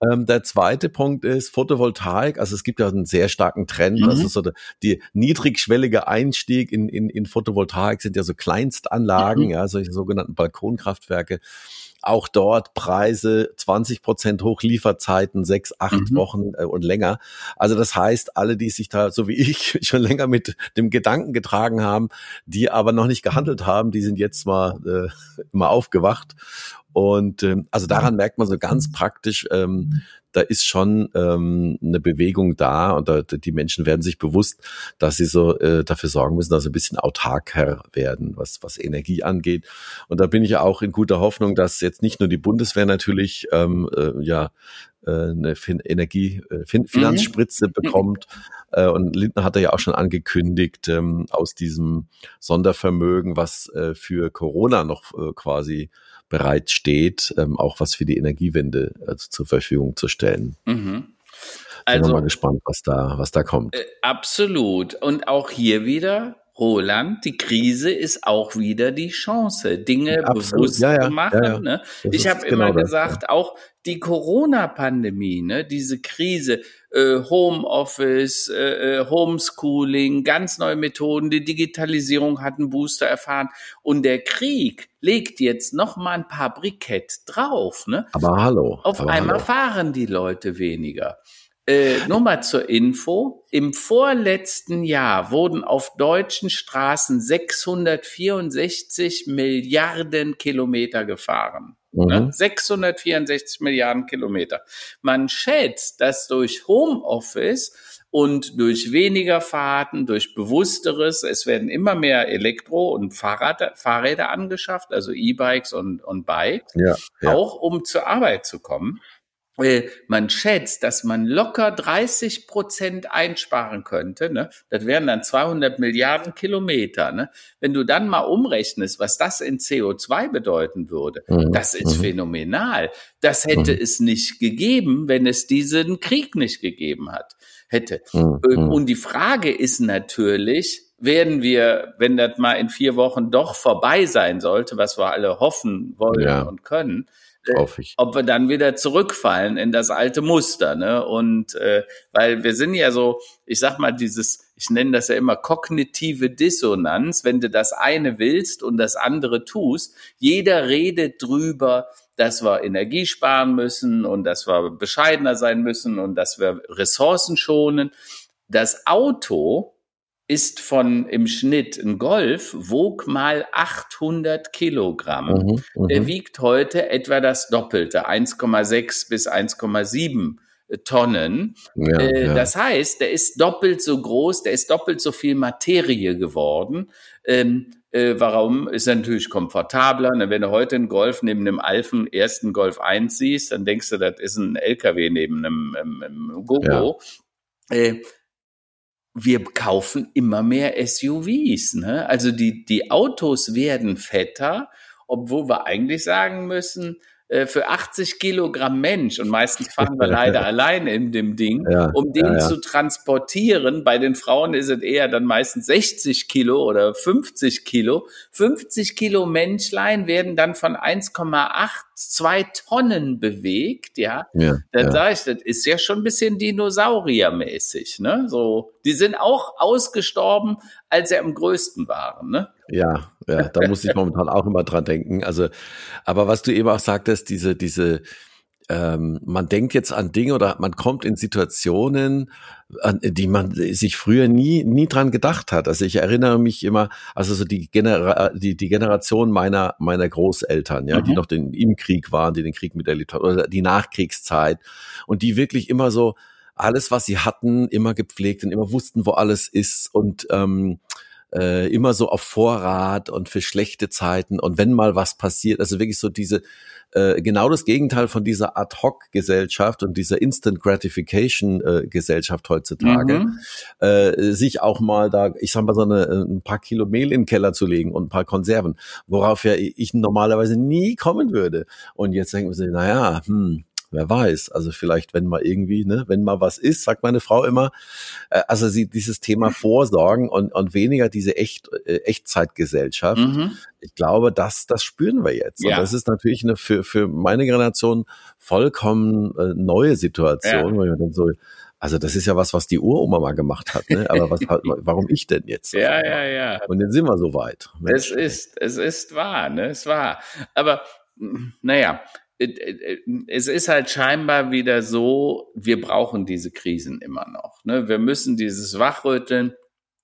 Speaker 1: Ähm, der zweite Punkt ist Photovoltaik. Also es gibt ja einen sehr starken Trend. Mhm. Also so der, die niedrigschwellige Einstieg in, in, in Photovoltaik sind ja so Kleinstanlagen, mhm. ja, solche sogenannten Balkonkraftwerke. Auch dort Preise 20 Prozent hoch, Lieferzeiten sechs, acht mhm. Wochen äh, und länger. Also das heißt, alle, die sich da, so wie ich, schon länger mit dem Gedanken getragen haben, die aber noch nicht gehandelt haben, die sind jetzt mal, äh, mal aufgewacht und ähm, also daran merkt man so ganz praktisch, ähm, da ist schon ähm, eine Bewegung da und da, die Menschen werden sich bewusst, dass sie so äh, dafür sorgen müssen, dass sie ein bisschen autarker werden, was, was Energie angeht. Und da bin ich ja auch in guter Hoffnung, dass jetzt nicht nur die Bundeswehr natürlich ähm, äh, ja eine fin Energie, äh, fin mhm. Finanzspritze mhm. bekommt. Äh, und Lindner hat ja auch schon angekündigt, ähm, aus diesem Sondervermögen, was äh, für Corona noch äh, quasi bereit steht, ähm, auch was für die Energiewende also zur Verfügung zu stellen. Mhm. Also, Bin mal gespannt, was da, was da kommt. Äh,
Speaker 2: absolut. Und auch hier wieder, Roland, die Krise ist auch wieder die Chance, Dinge Absolut. bewusst ja, ja, zu machen. Ja, ne? Ich habe genau immer gesagt, auch die Corona-Pandemie, ne, diese Krise, äh, Homeoffice, äh, äh, Homeschooling, ganz neue Methoden, die Digitalisierung hat einen Booster erfahren und der Krieg legt jetzt noch mal ein paar Brikett drauf. Ne?
Speaker 1: Aber hallo.
Speaker 2: Auf
Speaker 1: aber
Speaker 2: einmal
Speaker 1: hallo.
Speaker 2: fahren die Leute weniger. Äh, nur mal zur Info. Im vorletzten Jahr wurden auf deutschen Straßen 664 Milliarden Kilometer gefahren. Mhm. 664 Milliarden Kilometer. Man schätzt, dass durch Homeoffice und durch weniger Fahrten, durch bewussteres, es werden immer mehr Elektro- und Fahrrad, Fahrräder angeschafft, also E-Bikes und, und Bikes, ja, ja. auch um zur Arbeit zu kommen. Äh, man schätzt, dass man locker 30 Prozent einsparen könnte. Ne? Das wären dann 200 Milliarden Kilometer. Ne? Wenn du dann mal umrechnest, was das in CO2 bedeuten würde, mhm. das ist mhm. phänomenal. Das hätte mhm. es nicht gegeben, wenn es diesen Krieg nicht gegeben hat, hätte. Mhm. Äh, mhm. Und die Frage ist natürlich, werden wir, wenn das mal in vier Wochen doch vorbei sein sollte, was wir alle hoffen wollen ja. und können, äh, ob wir dann wieder zurückfallen in das alte Muster. Ne? Und äh, weil wir sind ja so, ich sag mal, dieses, ich nenne das ja immer kognitive Dissonanz, wenn du das eine willst und das andere tust, jeder redet drüber, dass wir Energie sparen müssen und dass wir bescheidener sein müssen und dass wir Ressourcen schonen. Das Auto ist von im Schnitt ein Golf wog mal 800 Kilogramm. Mhm, mhm, Der wiegt heute etwa das Doppelte, 1,6 bis 1,7 Tonnen. Ja, äh, ja. Das heißt, der ist doppelt so groß, der ist doppelt so viel Materie geworden. Ähm, äh, warum? Ist natürlich komfortabler. Ne? Wenn du heute einen Golf neben einem Alfen ersten Golf 1 siehst, dann denkst du, das ist ein LKW neben einem, einem, einem Gogo. Ja. Äh, wir kaufen immer mehr SUVs. Ne? Also die, die Autos werden fetter, obwohl wir eigentlich sagen müssen, äh, für 80 Kilogramm Mensch und meistens fahren wir leider alleine in dem Ding, ja, um den ja, ja. zu transportieren. Bei den Frauen ist es eher dann meistens 60 Kilo oder 50 Kilo. 50 Kilo Menschlein werden dann von 1,8 zwei Tonnen bewegt, ja, ja dann ja. sage ich, das ist ja schon ein bisschen dinosauriermäßig, ne? So, die sind auch ausgestorben, als sie am größten waren, ne?
Speaker 1: Ja, ja, da muss ich momentan auch immer dran denken. Also, aber was du eben auch sagtest, diese, diese, ähm, man denkt jetzt an Dinge oder man kommt in Situationen, an die man sich früher nie nie dran gedacht hat. Also ich erinnere mich immer, also so die, Genera die, die Generation meiner meiner Großeltern, ja, mhm. die noch den, im Krieg waren, die den Krieg miterlebt haben oder die Nachkriegszeit und die wirklich immer so alles, was sie hatten, immer gepflegt und immer wussten, wo alles ist und ähm, äh, immer so auf Vorrat und für schlechte Zeiten und wenn mal was passiert, also wirklich so diese äh, genau das Gegenteil von dieser Ad-Hoc-Gesellschaft und dieser Instant Gratification-Gesellschaft heutzutage, mhm. äh, sich auch mal da, ich sag mal, so eine, äh, ein paar Kilo Mehl in den Keller zu legen und ein paar Konserven, worauf ja ich normalerweise nie kommen würde. Und jetzt denken wir sich, naja, hm, wer weiß. Also vielleicht, wenn mal irgendwie, ne, wenn mal was ist, sagt meine Frau immer. Äh, also sie dieses Thema Vorsorgen und, und weniger diese Echt, äh, Echtzeitgesellschaft. Mhm. Ich glaube, das, das spüren wir jetzt. Ja. Und das ist natürlich eine für, für meine Generation vollkommen äh, neue Situation, ja. weil wir dann so, also das ist ja was, was die Uroma mal gemacht hat, ne? Aber was, warum ich denn jetzt?
Speaker 2: Ja, ja, ja.
Speaker 1: Und jetzt sind wir so weit.
Speaker 2: Mensch. Es ist, es ist wahr, ne? Es war. Aber naja, es ist halt scheinbar wieder so, wir brauchen diese Krisen immer noch. Ne? Wir müssen dieses Wachrütteln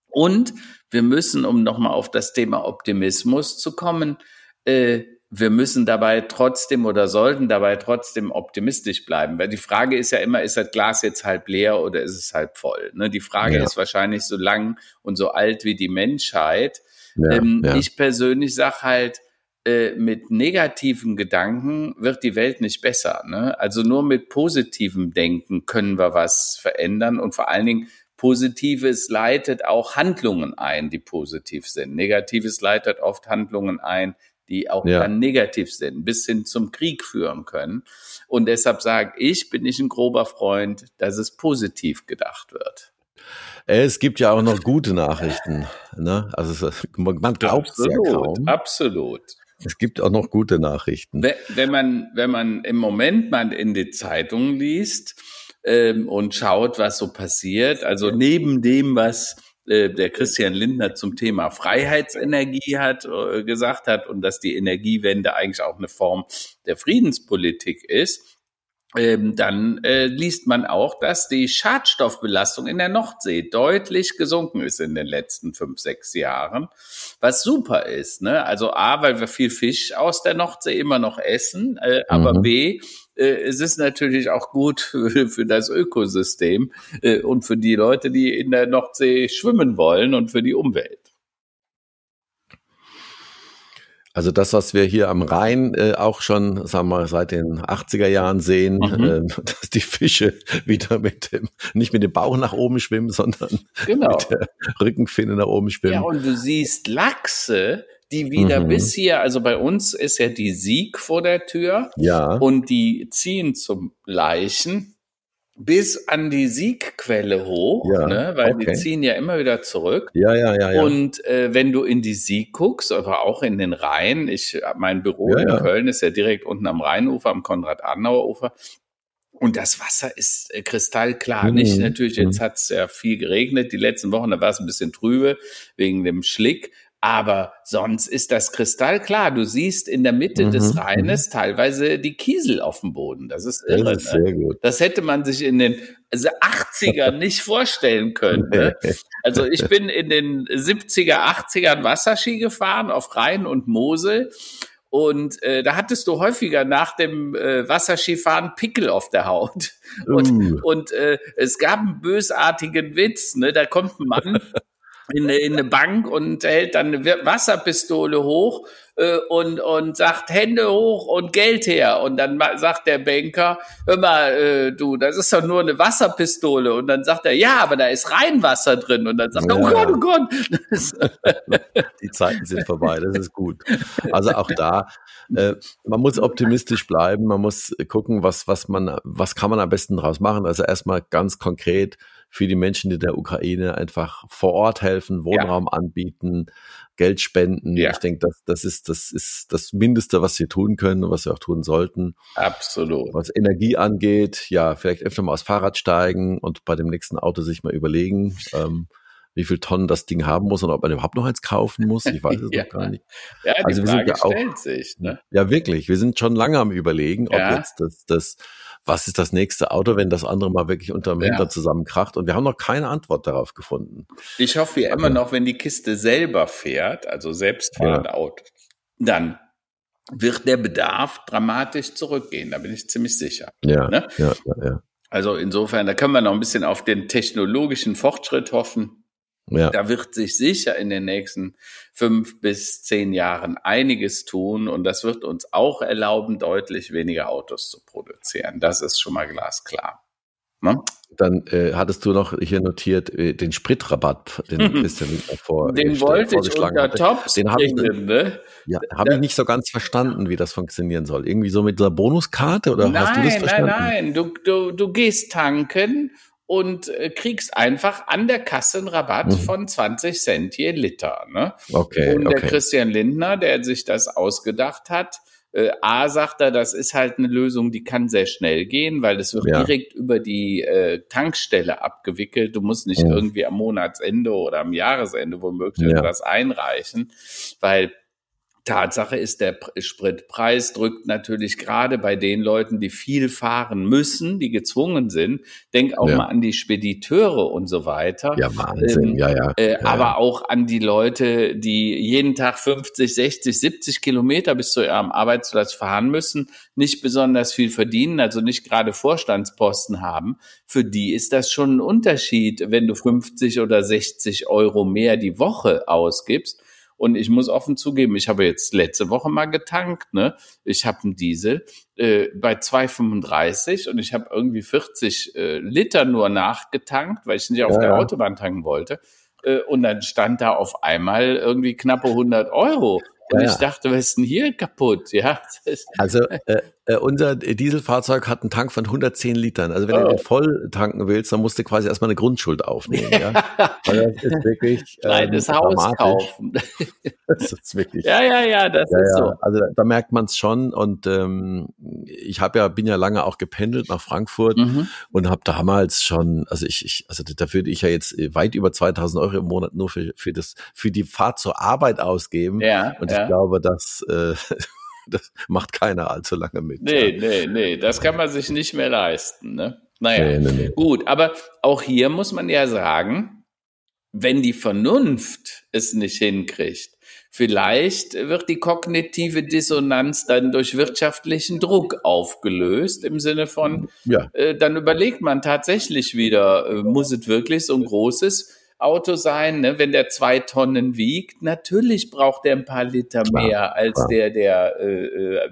Speaker 2: und wir müssen, um nochmal auf das Thema Optimismus zu kommen, äh, wir müssen dabei trotzdem oder sollten dabei trotzdem optimistisch bleiben. Weil die Frage ist ja immer, ist das Glas jetzt halb leer oder ist es halb voll? Ne? Die Frage ja. ist wahrscheinlich so lang und so alt wie die Menschheit. Ja, ähm, ja. Ich persönlich sage halt, äh, mit negativen Gedanken wird die Welt nicht besser. Ne? Also nur mit positivem Denken können wir was verändern und vor allen Dingen Positives leitet auch Handlungen ein, die positiv sind. Negatives leitet oft Handlungen ein, die auch ja. dann negativ sind, bis hin zum Krieg führen können. Und deshalb sage ich, bin ich ein grober Freund, dass es positiv gedacht wird.
Speaker 1: Es gibt ja auch noch gute Nachrichten. Ne? Also man glaubt es ja kaum.
Speaker 2: Absolut.
Speaker 1: Es gibt auch noch gute Nachrichten.
Speaker 2: Wenn man, wenn man im Moment mal in die Zeitungen liest ähm, und schaut, was so passiert, also neben dem, was äh, der Christian Lindner zum Thema Freiheitsenergie hat äh, gesagt hat und dass die Energiewende eigentlich auch eine Form der Friedenspolitik ist, ähm, dann äh, liest man auch, dass die Schadstoffbelastung in der Nordsee deutlich gesunken ist in den letzten fünf, sechs Jahren, was super ist. Ne? Also A, weil wir viel Fisch aus der Nordsee immer noch essen, äh, aber mhm. B, äh, es ist natürlich auch gut für, für das Ökosystem äh, und für die Leute, die in der Nordsee schwimmen wollen und für die Umwelt.
Speaker 1: Also das, was wir hier am Rhein äh, auch schon, sagen wir, seit den 80er Jahren sehen, mhm. äh, dass die Fische wieder mit dem, nicht mit dem Bauch nach oben schwimmen, sondern genau. mit der Rückenfinne nach oben schwimmen. Ja,
Speaker 2: und du siehst Lachse, die wieder mhm. bis hier, also bei uns ist ja die Sieg vor der Tür.
Speaker 1: Ja.
Speaker 2: Und die ziehen zum Leichen bis an die Siegquelle hoch,
Speaker 1: Ja,
Speaker 2: ne? weil
Speaker 1: okay.
Speaker 2: die ziehen ja immer wieder zurück.
Speaker 1: Ja, ja, ja, ja.
Speaker 2: Und äh, wenn du in die Sieg guckst, aber auch in den Rhein, ich, mein Büro
Speaker 1: Ja,
Speaker 2: in. Köln ist ja direkt unten am Rheinufer, am Konrad-Adenauer-Ufer. Und das Wasser ist äh, kristallklar.
Speaker 1: Mhm.
Speaker 2: Nicht natürlich, jetzt
Speaker 1: Mhm.
Speaker 2: hat es ja viel geregnet die letzten Wochen, da war es ein bisschen trübe wegen dem Schlick. Aber sonst ist das kristallklar. Du siehst in der Mitte
Speaker 1: Mhm,
Speaker 2: des Rheines teilweise die Kiesel auf dem Boden. Das ist irre.
Speaker 1: das ist
Speaker 2: ne?
Speaker 1: sehr gut.
Speaker 2: Das hätte man sich in den also 80ern nicht vorstellen können. Ne? Also ich bin in den 70er, 80ern Wasserski gefahren auf Rhein und Mosel. Und äh, da hattest du häufiger nach dem äh, Wasserskifahren Pickel auf der Haut. Und,
Speaker 1: Uh.
Speaker 2: und äh, es gab einen bösartigen Witz. Ne? Da kommt ein Mann in eine, in eine Bank und hält dann eine Wasserpistole hoch äh, und, und sagt Hände hoch und Geld her. Und dann sagt der Banker, hör mal, äh, du, das ist doch nur eine Wasserpistole. Und dann sagt er, ja, aber da ist Reinwasser drin. Und dann sagt er, oh
Speaker 1: Ja.
Speaker 2: Gott, oh Gott.
Speaker 1: Die Zeiten sind vorbei, das ist gut. Also auch da, äh, man muss optimistisch bleiben, man muss gucken, was, was man, was kann man am besten draus machen. Also erstmal ganz konkret für die Menschen, die der Ukraine einfach vor Ort helfen, Wohnraum anbieten, Geld spenden.
Speaker 2: Ja.
Speaker 1: Ich denke, das, das ist, das ist das Mindeste, was wir tun können und was wir auch tun sollten.
Speaker 2: Absolut.
Speaker 1: Was Energie angeht, ja, vielleicht öfter mal aufs Fahrrad steigen und bei dem nächsten Auto sich mal überlegen, ähm, wie viel Tonnen das Ding haben muss und ob man überhaupt noch eins kaufen muss. Ich weiß es
Speaker 2: Ja.
Speaker 1: noch gar nicht.
Speaker 2: Ja,
Speaker 1: Also wir sind ja auch-
Speaker 2: stellt sich. Ne?
Speaker 1: Ja, wirklich. Wir sind schon lange am überlegen, ob
Speaker 2: Ja.
Speaker 1: jetzt das, das, was ist das nächste Auto, wenn das andere mal wirklich unterm
Speaker 2: Ja.
Speaker 1: Hintern zusammenkracht. Und wir haben noch keine Antwort darauf gefunden.
Speaker 2: Ich hoffe ja immer noch, wenn die Kiste selber fährt, also selbstfahrende Autos, dann wird der Bedarf dramatisch zurückgehen. Da bin ich ziemlich sicher.
Speaker 1: Ja,
Speaker 2: Ne?
Speaker 1: ja, ja, ja.
Speaker 2: Also insofern, da können wir noch ein bisschen auf den technologischen Fortschritt hoffen.
Speaker 1: Ja.
Speaker 2: Da wird sich sicher in den nächsten fünf bis zehn Jahren einiges tun und das wird uns auch erlauben, deutlich weniger Autos zu produzieren. Das ist schon mal glasklar. Ne?
Speaker 1: Dann äh, hattest du noch hier notiert äh, den Spritrabatt, den Christian Lindner vor,
Speaker 2: Den
Speaker 1: äh,
Speaker 2: wollte ich unter
Speaker 1: hatte.
Speaker 2: Tops
Speaker 1: Den habe ich,
Speaker 2: ne?
Speaker 1: ja, hab ich nicht so ganz verstanden, wie das funktionieren soll. Irgendwie so mit dieser Bonuskarte oder hast du das
Speaker 2: Nein, nein,
Speaker 1: verstanden?
Speaker 2: nein. Du, du, du gehst tanken und äh, kriegst einfach an der Kasse einen Rabatt
Speaker 1: Mhm.
Speaker 2: von 20 Cent je Liter. Ne?
Speaker 1: Okay,
Speaker 2: und der
Speaker 1: okay.
Speaker 2: Christian Lindner, der sich das ausgedacht hat, äh, A sagt er, das ist halt eine Lösung, die kann sehr schnell gehen, weil es wird
Speaker 1: Ja.
Speaker 2: direkt über die äh, Tankstelle abgewickelt. Du musst nicht
Speaker 1: Mhm.
Speaker 2: irgendwie am Monatsende oder am Jahresende womöglich
Speaker 1: Ja.
Speaker 2: etwas einreichen, weil Tatsache ist, der Pr- Spritpreis drückt natürlich gerade bei den Leuten, die viel fahren müssen, die gezwungen sind. Denk auch
Speaker 1: Ja.
Speaker 2: mal an die Spediteure und so weiter.
Speaker 1: Ja, Wahnsinn,
Speaker 2: Ähm,
Speaker 1: ja, ja.
Speaker 2: Äh,
Speaker 1: ja,
Speaker 2: aber
Speaker 1: ja.
Speaker 2: auch an die Leute, die jeden Tag 50, 60, 70 Kilometer bis zu ihrem Arbeitsplatz fahren müssen, nicht besonders viel verdienen, also nicht gerade Vorstandsposten haben. Für die ist das schon ein Unterschied, wenn du 50 oder 60 Euro mehr die Woche ausgibst. Und ich muss offen zugeben, ich habe jetzt letzte Woche mal getankt, ne? Ich habe einen Diesel äh, bei 2,35 und ich habe irgendwie 40 äh, Liter nur nachgetankt, weil ich nicht auf
Speaker 1: Ja,
Speaker 2: der
Speaker 1: ja.
Speaker 2: Autobahn tanken wollte. Äh, und dann stand da auf einmal irgendwie knappe 100 Euro. Und
Speaker 1: Ja,
Speaker 2: ich dachte, was ist denn hier kaputt? Ja,
Speaker 1: Also äh, äh, unser Dieselfahrzeug hat einen Tank von 110 Litern. Also wenn du
Speaker 2: Oh.
Speaker 1: den voll tanken willst, dann musst du quasi erstmal eine Grundschuld aufnehmen. Ja? Also das ist wirklich ähm,
Speaker 2: kleines Haus
Speaker 1: dramatisch.
Speaker 2: kaufen.
Speaker 1: Das ist wirklich.
Speaker 2: ja, ja, ja, das
Speaker 1: Ja,
Speaker 2: ist
Speaker 1: ja,
Speaker 2: so.
Speaker 1: also da, da merkt man es schon und ähm, ich habe ja bin ja lange auch gependelt nach Frankfurt
Speaker 2: Mhm.
Speaker 1: und habe damals schon, also ich, ich also da würde ich ja jetzt äh, weit über 2000 Euro im Monat nur für für das für die Fahrt zur Arbeit ausgeben
Speaker 2: Ja,
Speaker 1: und ich glaube, das äh, das macht keiner allzu lange mit.
Speaker 2: Nee,
Speaker 1: ja.
Speaker 2: nee, nee, das kann man sich nicht mehr leisten. Ne? Naja,
Speaker 1: Nee, nee, nee.
Speaker 2: gut, aber auch hier muss man ja sagen, wenn die Vernunft es nicht hinkriegt, vielleicht wird die kognitive Dissonanz dann durch wirtschaftlichen Druck aufgelöst, im Sinne von,
Speaker 1: Ja,
Speaker 2: äh, dann überlegt man tatsächlich wieder, äh, muss es wirklich so ein großes Auto sein, ne? wenn der zwei Tonnen wiegt, natürlich braucht der ein paar Liter
Speaker 1: Klar,
Speaker 2: mehr als
Speaker 1: klar.
Speaker 2: der, der äh, äh,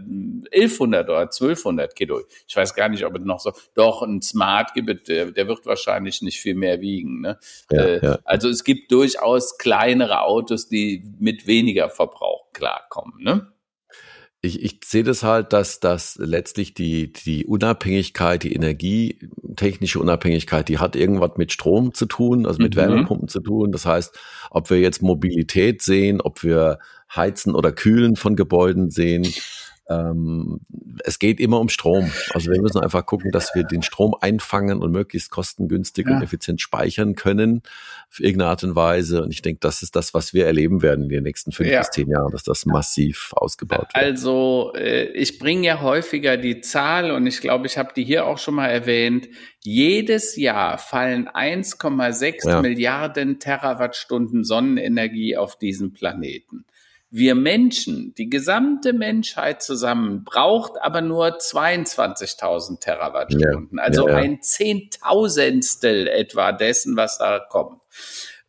Speaker 2: 1100 oder 1200 Kilo. Ich weiß gar nicht, ob es noch so, doch ein Smart gibt, der, der wird wahrscheinlich nicht viel mehr wiegen. Ne?
Speaker 1: ja,
Speaker 2: äh,
Speaker 1: ja.
Speaker 2: Also es gibt durchaus kleinere Autos, die mit weniger Verbrauch klarkommen. Ne?
Speaker 1: Ich, ich sehe das halt, dass, dass letztlich die, die Unabhängigkeit, die energietechnische Unabhängigkeit, die hat irgendwas mit Strom zu tun, also mit mhm. Wärmepumpen zu tun. Das heißt, ob wir jetzt Mobilität sehen, ob wir Heizen oder Kühlen von Gebäuden sehen, ähm, es geht immer um Strom. Also wir müssen einfach gucken, dass wir den Strom einfangen und möglichst kostengünstig ja. und effizient speichern können auf irgendeine Art und Weise. Und ich denke, das ist das, was wir erleben werden in den nächsten fünf ja. bis zehn Jahren, dass das massiv ausgebaut wird.
Speaker 2: Also äh, ich bringe ja häufiger die Zahl und ich glaube, ich habe die hier auch schon mal erwähnt. Jedes Jahr fallen 1,6 ja. Milliarden Terawattstunden Sonnenenergie auf diesen Planeten. Wir Menschen, die gesamte Menschheit zusammen, braucht aber nur 22.000 Terawattstunden, ja, also ja, ja. ein Zehntausendstel etwa dessen, was da kommt.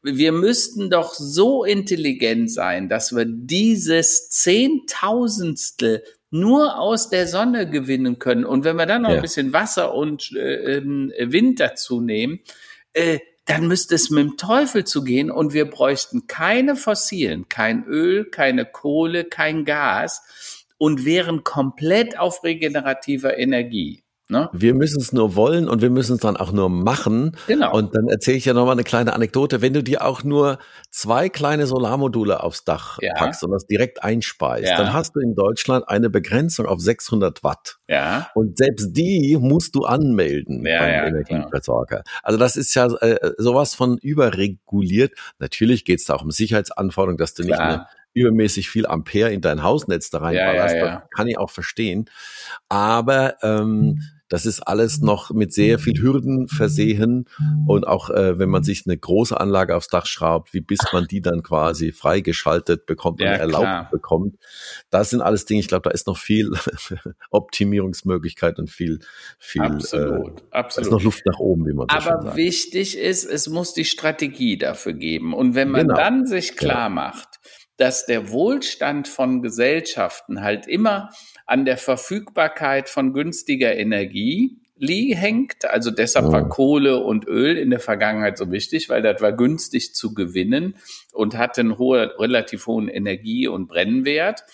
Speaker 2: Wir müssten doch so intelligent sein, dass wir dieses Zehntausendstel nur aus der Sonne gewinnen können. Und wenn wir dann noch ein bisschen Wasser und äh, ähm, Wind dazu nehmen, äh, dann müsste es mit dem Teufel zugehen und wir bräuchten keine fossilen, kein Öl, keine Kohle, kein Gas und wären komplett auf regenerativer Energie.
Speaker 1: Ne? Wir müssen es nur wollen und wir müssen es dann auch nur machen. Genau. Und dann erzähle ich ja nochmal eine kleine Anekdote. Wenn du dir auch nur zwei kleine Solarmodule aufs Dach ja. packst und das direkt einspeist, ja. dann hast du in Deutschland eine Begrenzung auf 600 Watt. Ja. Und selbst die musst du anmelden ja, beim ja, Energieversorger. Also das ist ja äh, sowas von überreguliert. Natürlich geht es da auch um Sicherheitsanforderungen, dass du klar. nicht eine übermäßig viel Ampere in dein Hausnetz da reinballerst. Ja, ja, ja. kann ich auch verstehen. Aber ähm, das ist alles noch mit sehr viel Hürden versehen. Und auch äh, wenn man sich eine große Anlage aufs Dach schraubt, wie bis man die dann quasi freigeschaltet bekommt und ja, erlaubt klar. bekommt. Das sind alles Dinge, ich glaube, da ist noch viel Optimierungsmöglichkeit und viel, viel
Speaker 2: absolut, äh, absolut.
Speaker 1: ist noch Luft nach oben, wie man
Speaker 2: so Aber sagt. wichtig ist, es muss die Strategie dafür geben. Und wenn man genau. dann sich klar ja. macht, dass der Wohlstand von Gesellschaften halt immer an der Verfügbarkeit von günstiger Energie hängt. Also deshalb war Kohle und Öl in der Vergangenheit so wichtig, weil das war günstig zu gewinnen und hatte einen hohen, relativ hohen Energie- und Brennwert.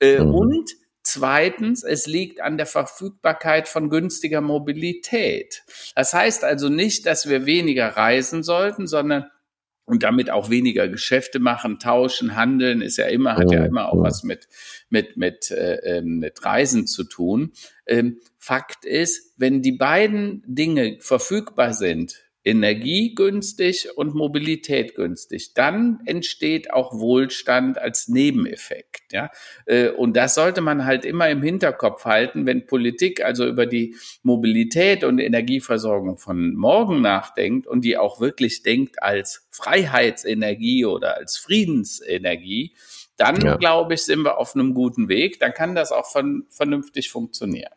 Speaker 2: Äh, mhm. Und Zweitens, es liegt an der Verfügbarkeit von günstiger Mobilität. Das heißt also nicht, dass wir weniger reisen sollten, sondern und damit auch weniger Geschäfte machen, tauschen, handeln, ist ja immer, hat ja immer auch was mit, mit, mit, äh, ähm, mit Reisen zu tun. Ähm, Fakt ist, wenn die beiden Dinge verfügbar sind, Energie günstig und Mobilität günstig. Dann entsteht auch Wohlstand als Nebeneffekt. Ja? Äh, und das sollte man halt immer im Hinterkopf halten, wenn Politik also über die Mobilität und Energieversorgung von morgen nachdenkt und die auch wirklich denkt als Freiheitsenergie oder als Friedensenergie, dann ja. glaube ich, sind wir auf einem guten Weg. Dann kann das auch von, vernünftig funktionieren.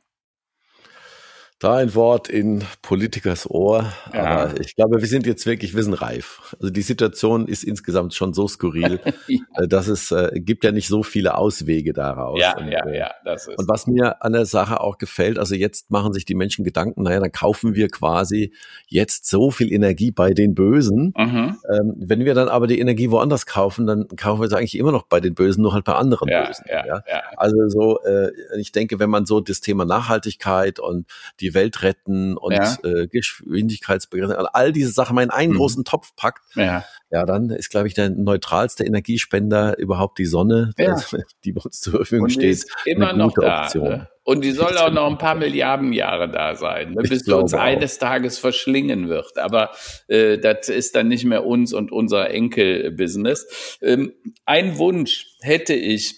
Speaker 1: Da ein Wort in Politikers Ohr. Ja. Aber ich glaube, wir sind jetzt wirklich, wir sind reif. Also die Situation ist insgesamt schon so skurril, ja. Äh, dass es äh, gibt ja nicht so viele Auswege daraus.
Speaker 2: Ja, und, ja, äh, ja. Das ist
Speaker 1: und was mir an der Sache auch gefällt, also jetzt machen sich die Menschen Gedanken, naja, dann kaufen wir quasi jetzt so viel Energie bei den Bösen. Mhm. Ähm, wenn wir dann aber die Energie woanders kaufen, dann kaufen wir sie eigentlich immer noch bei den Bösen, nur halt bei anderen ja, Bösen. Ja. Also so, äh, ich denke, wenn man so das Thema Nachhaltigkeit und die die Welt retten und ja. äh, Geschwindigkeitsbegrenzung, also all diese Sachen mal in einen mhm. großen Topf packt, ja. ja, dann ist, glaube ich, der neutralste Energiespender überhaupt die Sonne, ja. die uns zur Verfügung und steht.
Speaker 2: immer eine gute noch da, Option. Ne? Und die soll auch noch ein paar Milliarden Jahre da sein, ne, bis sie uns auch. eines Tages verschlingen wird. Aber äh, das ist dann nicht mehr uns und unser Enkel-Business. Ähm, ein Wunsch hätte ich,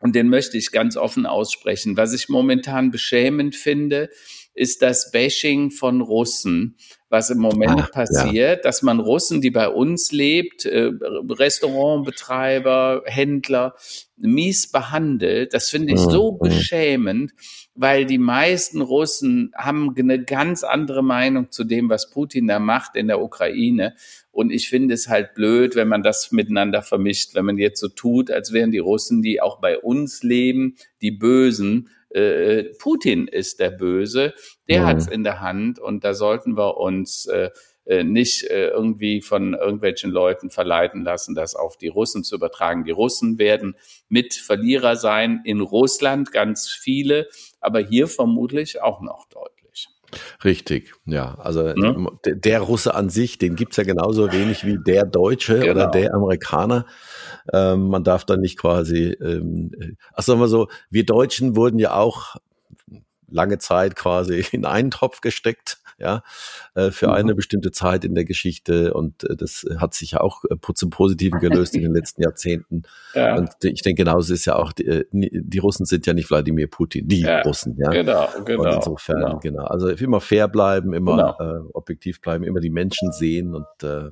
Speaker 2: und den möchte ich ganz offen aussprechen, was ich momentan beschämend finde, ist das Bashing von Russen, was im Moment Ach, passiert, ja. dass man Russen, die bei uns lebt, äh, Restaurantbetreiber, Händler, mies behandelt. Das finde ich mhm. so mhm. beschämend, weil die meisten Russen haben eine ganz andere Meinung zu dem, was Putin da macht in der Ukraine. Und ich finde es halt blöd, wenn man das miteinander vermischt, wenn man jetzt so tut, als wären die Russen, die auch bei uns leben, die Bösen äh, Putin ist der Böse, der mhm. hat's in der Hand und da sollten wir uns äh, äh, nicht äh, irgendwie von irgendwelchen Leuten verleiten lassen, das auf die Russen zu übertragen. Die Russen werden mit Verlierer sein in Russland, ganz viele, aber hier vermutlich auch noch deutlich.
Speaker 1: Richtig, ja. Also ja. der Russe an sich, den gibt's ja genauso wenig wie der Deutsche genau. oder der Amerikaner. Ähm, man darf dann nicht quasi, ähm, äh, ach sagen wir so, wir Deutschen wurden ja auch lange Zeit quasi in einen Topf gesteckt, ja, äh, für mhm. eine bestimmte Zeit in der Geschichte und äh, das hat sich ja auch zum Positiven gelöst in den letzten Jahrzehnten. Ja. Und ich denke, genauso ist ja auch, die, die Russen sind ja nicht Wladimir Putin, die ja. Russen, ja. Genau, genau. Und insofern, genau. genau. Also immer fair bleiben, immer genau. äh, objektiv bleiben, immer die Menschen sehen und äh,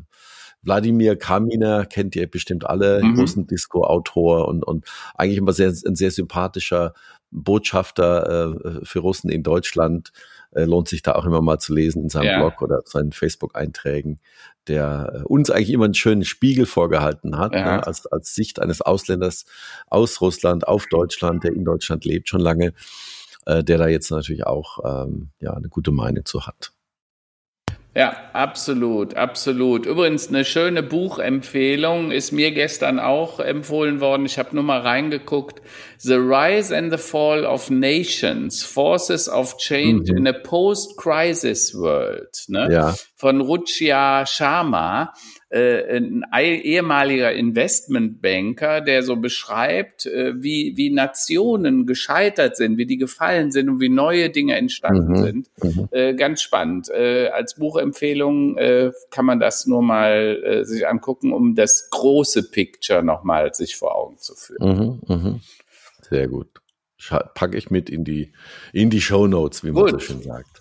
Speaker 1: Wladimir Kaminer kennt ihr bestimmt alle, mhm. großen Disco-Autor und, und eigentlich immer sehr, ein sehr sympathischer Botschafter äh, für Russen in Deutschland. Äh, lohnt sich da auch immer mal zu lesen in seinem ja. Blog oder seinen Facebook-Einträgen, der äh, uns eigentlich immer einen schönen Spiegel vorgehalten hat, ja. ne, als, als Sicht eines Ausländers aus Russland auf Deutschland, der in Deutschland lebt schon lange, äh, der da jetzt natürlich auch ähm, ja, eine gute Meinung zu hat.
Speaker 2: Ja, absolut, absolut. Übrigens eine schöne Buchempfehlung ist mir gestern auch empfohlen worden. Ich habe nur mal reingeguckt. The Rise and the Fall of Nations, Forces of Change mhm. in a Post-Crisis World, ne? ja. von Ruchia Sharma äh, ein ehemaliger Investmentbanker, der so beschreibt, äh, wie, wie Nationen gescheitert sind, wie die gefallen sind und wie neue Dinge entstanden mhm. sind. Mhm. Äh, ganz spannend. Äh, als Buchempfehlung äh, kann man das nur mal äh, sich angucken, um das große Picture nochmal sich vor Augen zu führen.
Speaker 1: Mhm, mh. Sehr gut. Packe ich mit in die, in die Show Notes, wie man gut. so schön sagt.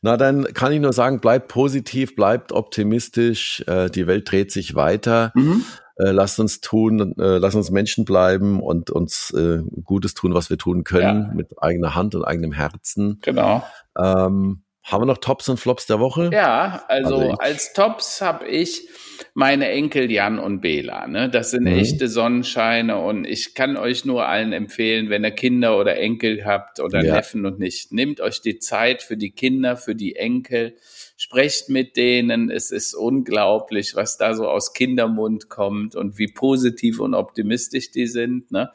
Speaker 1: Na, dann kann ich nur sagen, bleibt positiv, bleibt optimistisch. Äh, die Welt dreht sich weiter. Mhm. Äh, lasst uns tun, äh, lasst uns Menschen bleiben und uns äh, Gutes tun, was wir tun können, ja. mit eigener Hand und eigenem Herzen.
Speaker 2: Genau.
Speaker 1: Ähm, haben wir noch Tops und Flops der Woche?
Speaker 2: Ja, also, also als Tops habe ich meine Enkel Jan und Bela. Ne? Das sind mhm. echte Sonnenscheine und ich kann euch nur allen empfehlen, wenn ihr Kinder oder Enkel habt oder ja. Neffen und nicht, nehmt euch die Zeit für die Kinder, für die Enkel sprecht mit denen. Es ist unglaublich, was da so aus Kindermund kommt und wie positiv und optimistisch die sind. Ne?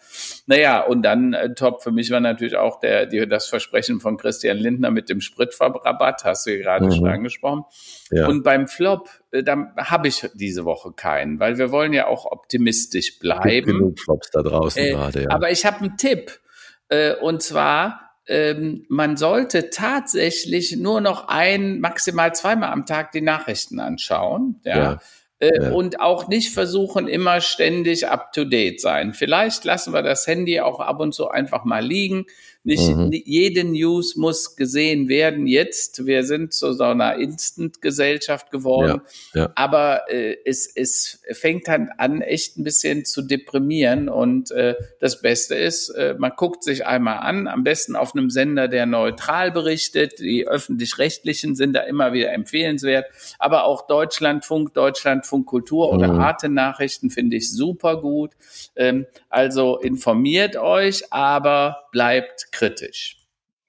Speaker 2: Naja, und dann äh, top für mich war natürlich auch der, die, das Versprechen von Christian Lindner mit dem Spritrabatt, hast du gerade mhm. schon angesprochen. Ja. Und beim Flop, äh, da habe ich diese Woche keinen, weil wir wollen ja auch optimistisch bleiben.
Speaker 1: Genug Flops da draußen äh, gerade, ja.
Speaker 2: Aber ich habe einen Tipp. Äh, und zwar ähm, man sollte tatsächlich nur noch ein, maximal zweimal am Tag die Nachrichten anschauen. Ja. ja. Äh, ja. Und auch nicht versuchen, immer ständig up to date sein. Vielleicht lassen wir das Handy auch ab und zu einfach mal liegen. Nicht mhm. jede News muss gesehen werden. Jetzt, wir sind zu so einer Instant-Gesellschaft geworden. Ja, ja. Aber äh, es, es fängt dann an, echt ein bisschen zu deprimieren. Und äh, das Beste ist, äh, man guckt sich einmal an, am besten auf einem Sender, der neutral berichtet. Die öffentlich-rechtlichen sind da immer wieder empfehlenswert. Aber auch Deutschlandfunk, Deutschlandfunk Kultur oder mhm. Arte-Nachrichten finde ich super gut. Ähm, also informiert euch, aber bleibt kritisch.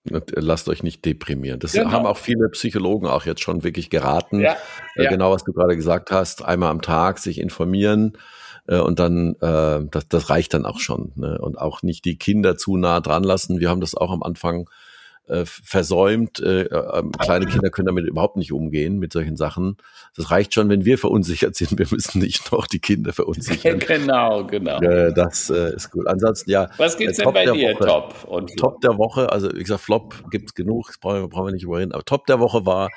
Speaker 1: Lasst euch nicht deprimieren. Das genau. haben auch viele Psychologen auch jetzt schon wirklich geraten. Ja, äh, ja. Genau, was du gerade gesagt hast. Einmal am Tag sich informieren äh, und dann, äh, das, das reicht dann auch schon. Ne? Und auch nicht die Kinder zu nah dran lassen. Wir haben das auch am Anfang äh, versäumt. Äh, äh, kleine Kinder können damit überhaupt nicht umgehen mit solchen Sachen. Das reicht schon, wenn wir verunsichert sind. Wir müssen nicht noch die Kinder verunsichern.
Speaker 2: genau, genau.
Speaker 1: Das äh, ist gut. Ansonsten ja.
Speaker 2: Was gibt's äh, denn bei dir,
Speaker 1: Woche, Top und Top der Woche? Also wie gesagt, Flop gibt's genug. Das brauchen wir, brauchen wir nicht überreden. Aber Top der Woche war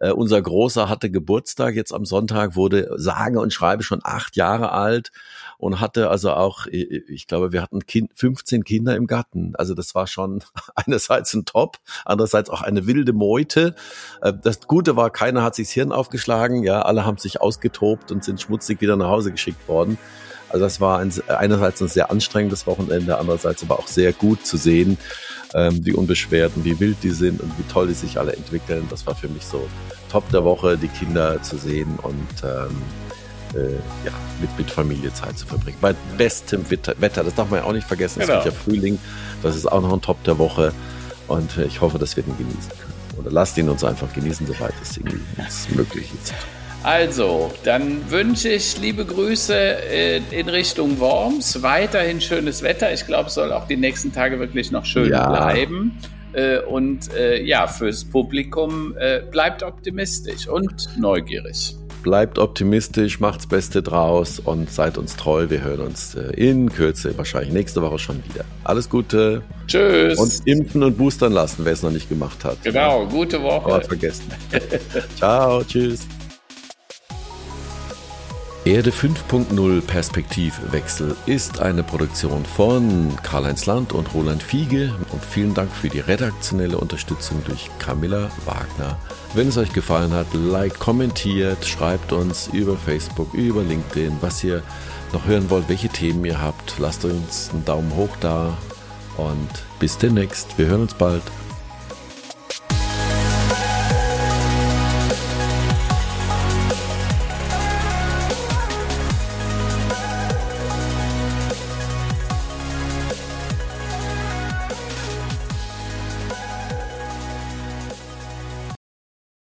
Speaker 1: äh, unser Großer hatte Geburtstag jetzt am Sonntag, wurde sage und schreibe schon acht Jahre alt und hatte also auch, ich glaube, wir hatten kind, 15 Kinder im Garten. Also das war schon einerseits ein Top, andererseits auch eine wilde Meute. Äh, das Gute war, keiner hat sich das Hirn aufgeschlagen. Ja, alle haben sich ausgetobt und sind schmutzig wieder nach Hause geschickt worden. Also das war ein, einerseits ein sehr anstrengendes Wochenende, andererseits aber auch sehr gut zu sehen, ähm, wie unbeschwert und wie wild die sind und wie toll die sich alle entwickeln. Das war für mich so Top der Woche, die Kinder zu sehen und ähm, äh, ja, mit, mit Familie Zeit zu verbringen. Bei bestem Wetter, das darf man ja auch nicht vergessen, es genau. wird ja Frühling, das ist auch noch ein Top der Woche und äh, ich hoffe, dass wir den genießen können. oder lasst ihn uns einfach genießen, soweit es irgendwie möglich ist.
Speaker 2: Also, dann wünsche ich liebe Grüße in Richtung Worms. Weiterhin schönes Wetter. Ich glaube, es soll auch die nächsten Tage wirklich noch schön ja. bleiben. Äh, und äh, ja, fürs Publikum äh, bleibt optimistisch und neugierig.
Speaker 1: Bleibt optimistisch, macht's Beste draus und seid uns treu. Wir hören uns in Kürze, wahrscheinlich nächste Woche schon wieder. Alles Gute.
Speaker 2: Tschüss.
Speaker 1: Und impfen und boostern lassen, wer es noch nicht gemacht hat.
Speaker 2: Genau, gute Woche.
Speaker 1: Aber vergessen. Ciao, tschüss. Erde 5.0 Perspektivwechsel ist eine Produktion von Karl-Heinz Land und Roland Fiege und vielen Dank für die redaktionelle Unterstützung durch Camilla Wagner. Wenn es euch gefallen hat, like, kommentiert, schreibt uns über Facebook, über LinkedIn, was ihr noch hören wollt, welche Themen ihr habt. Lasst uns einen Daumen hoch da und bis demnächst. Wir hören uns bald.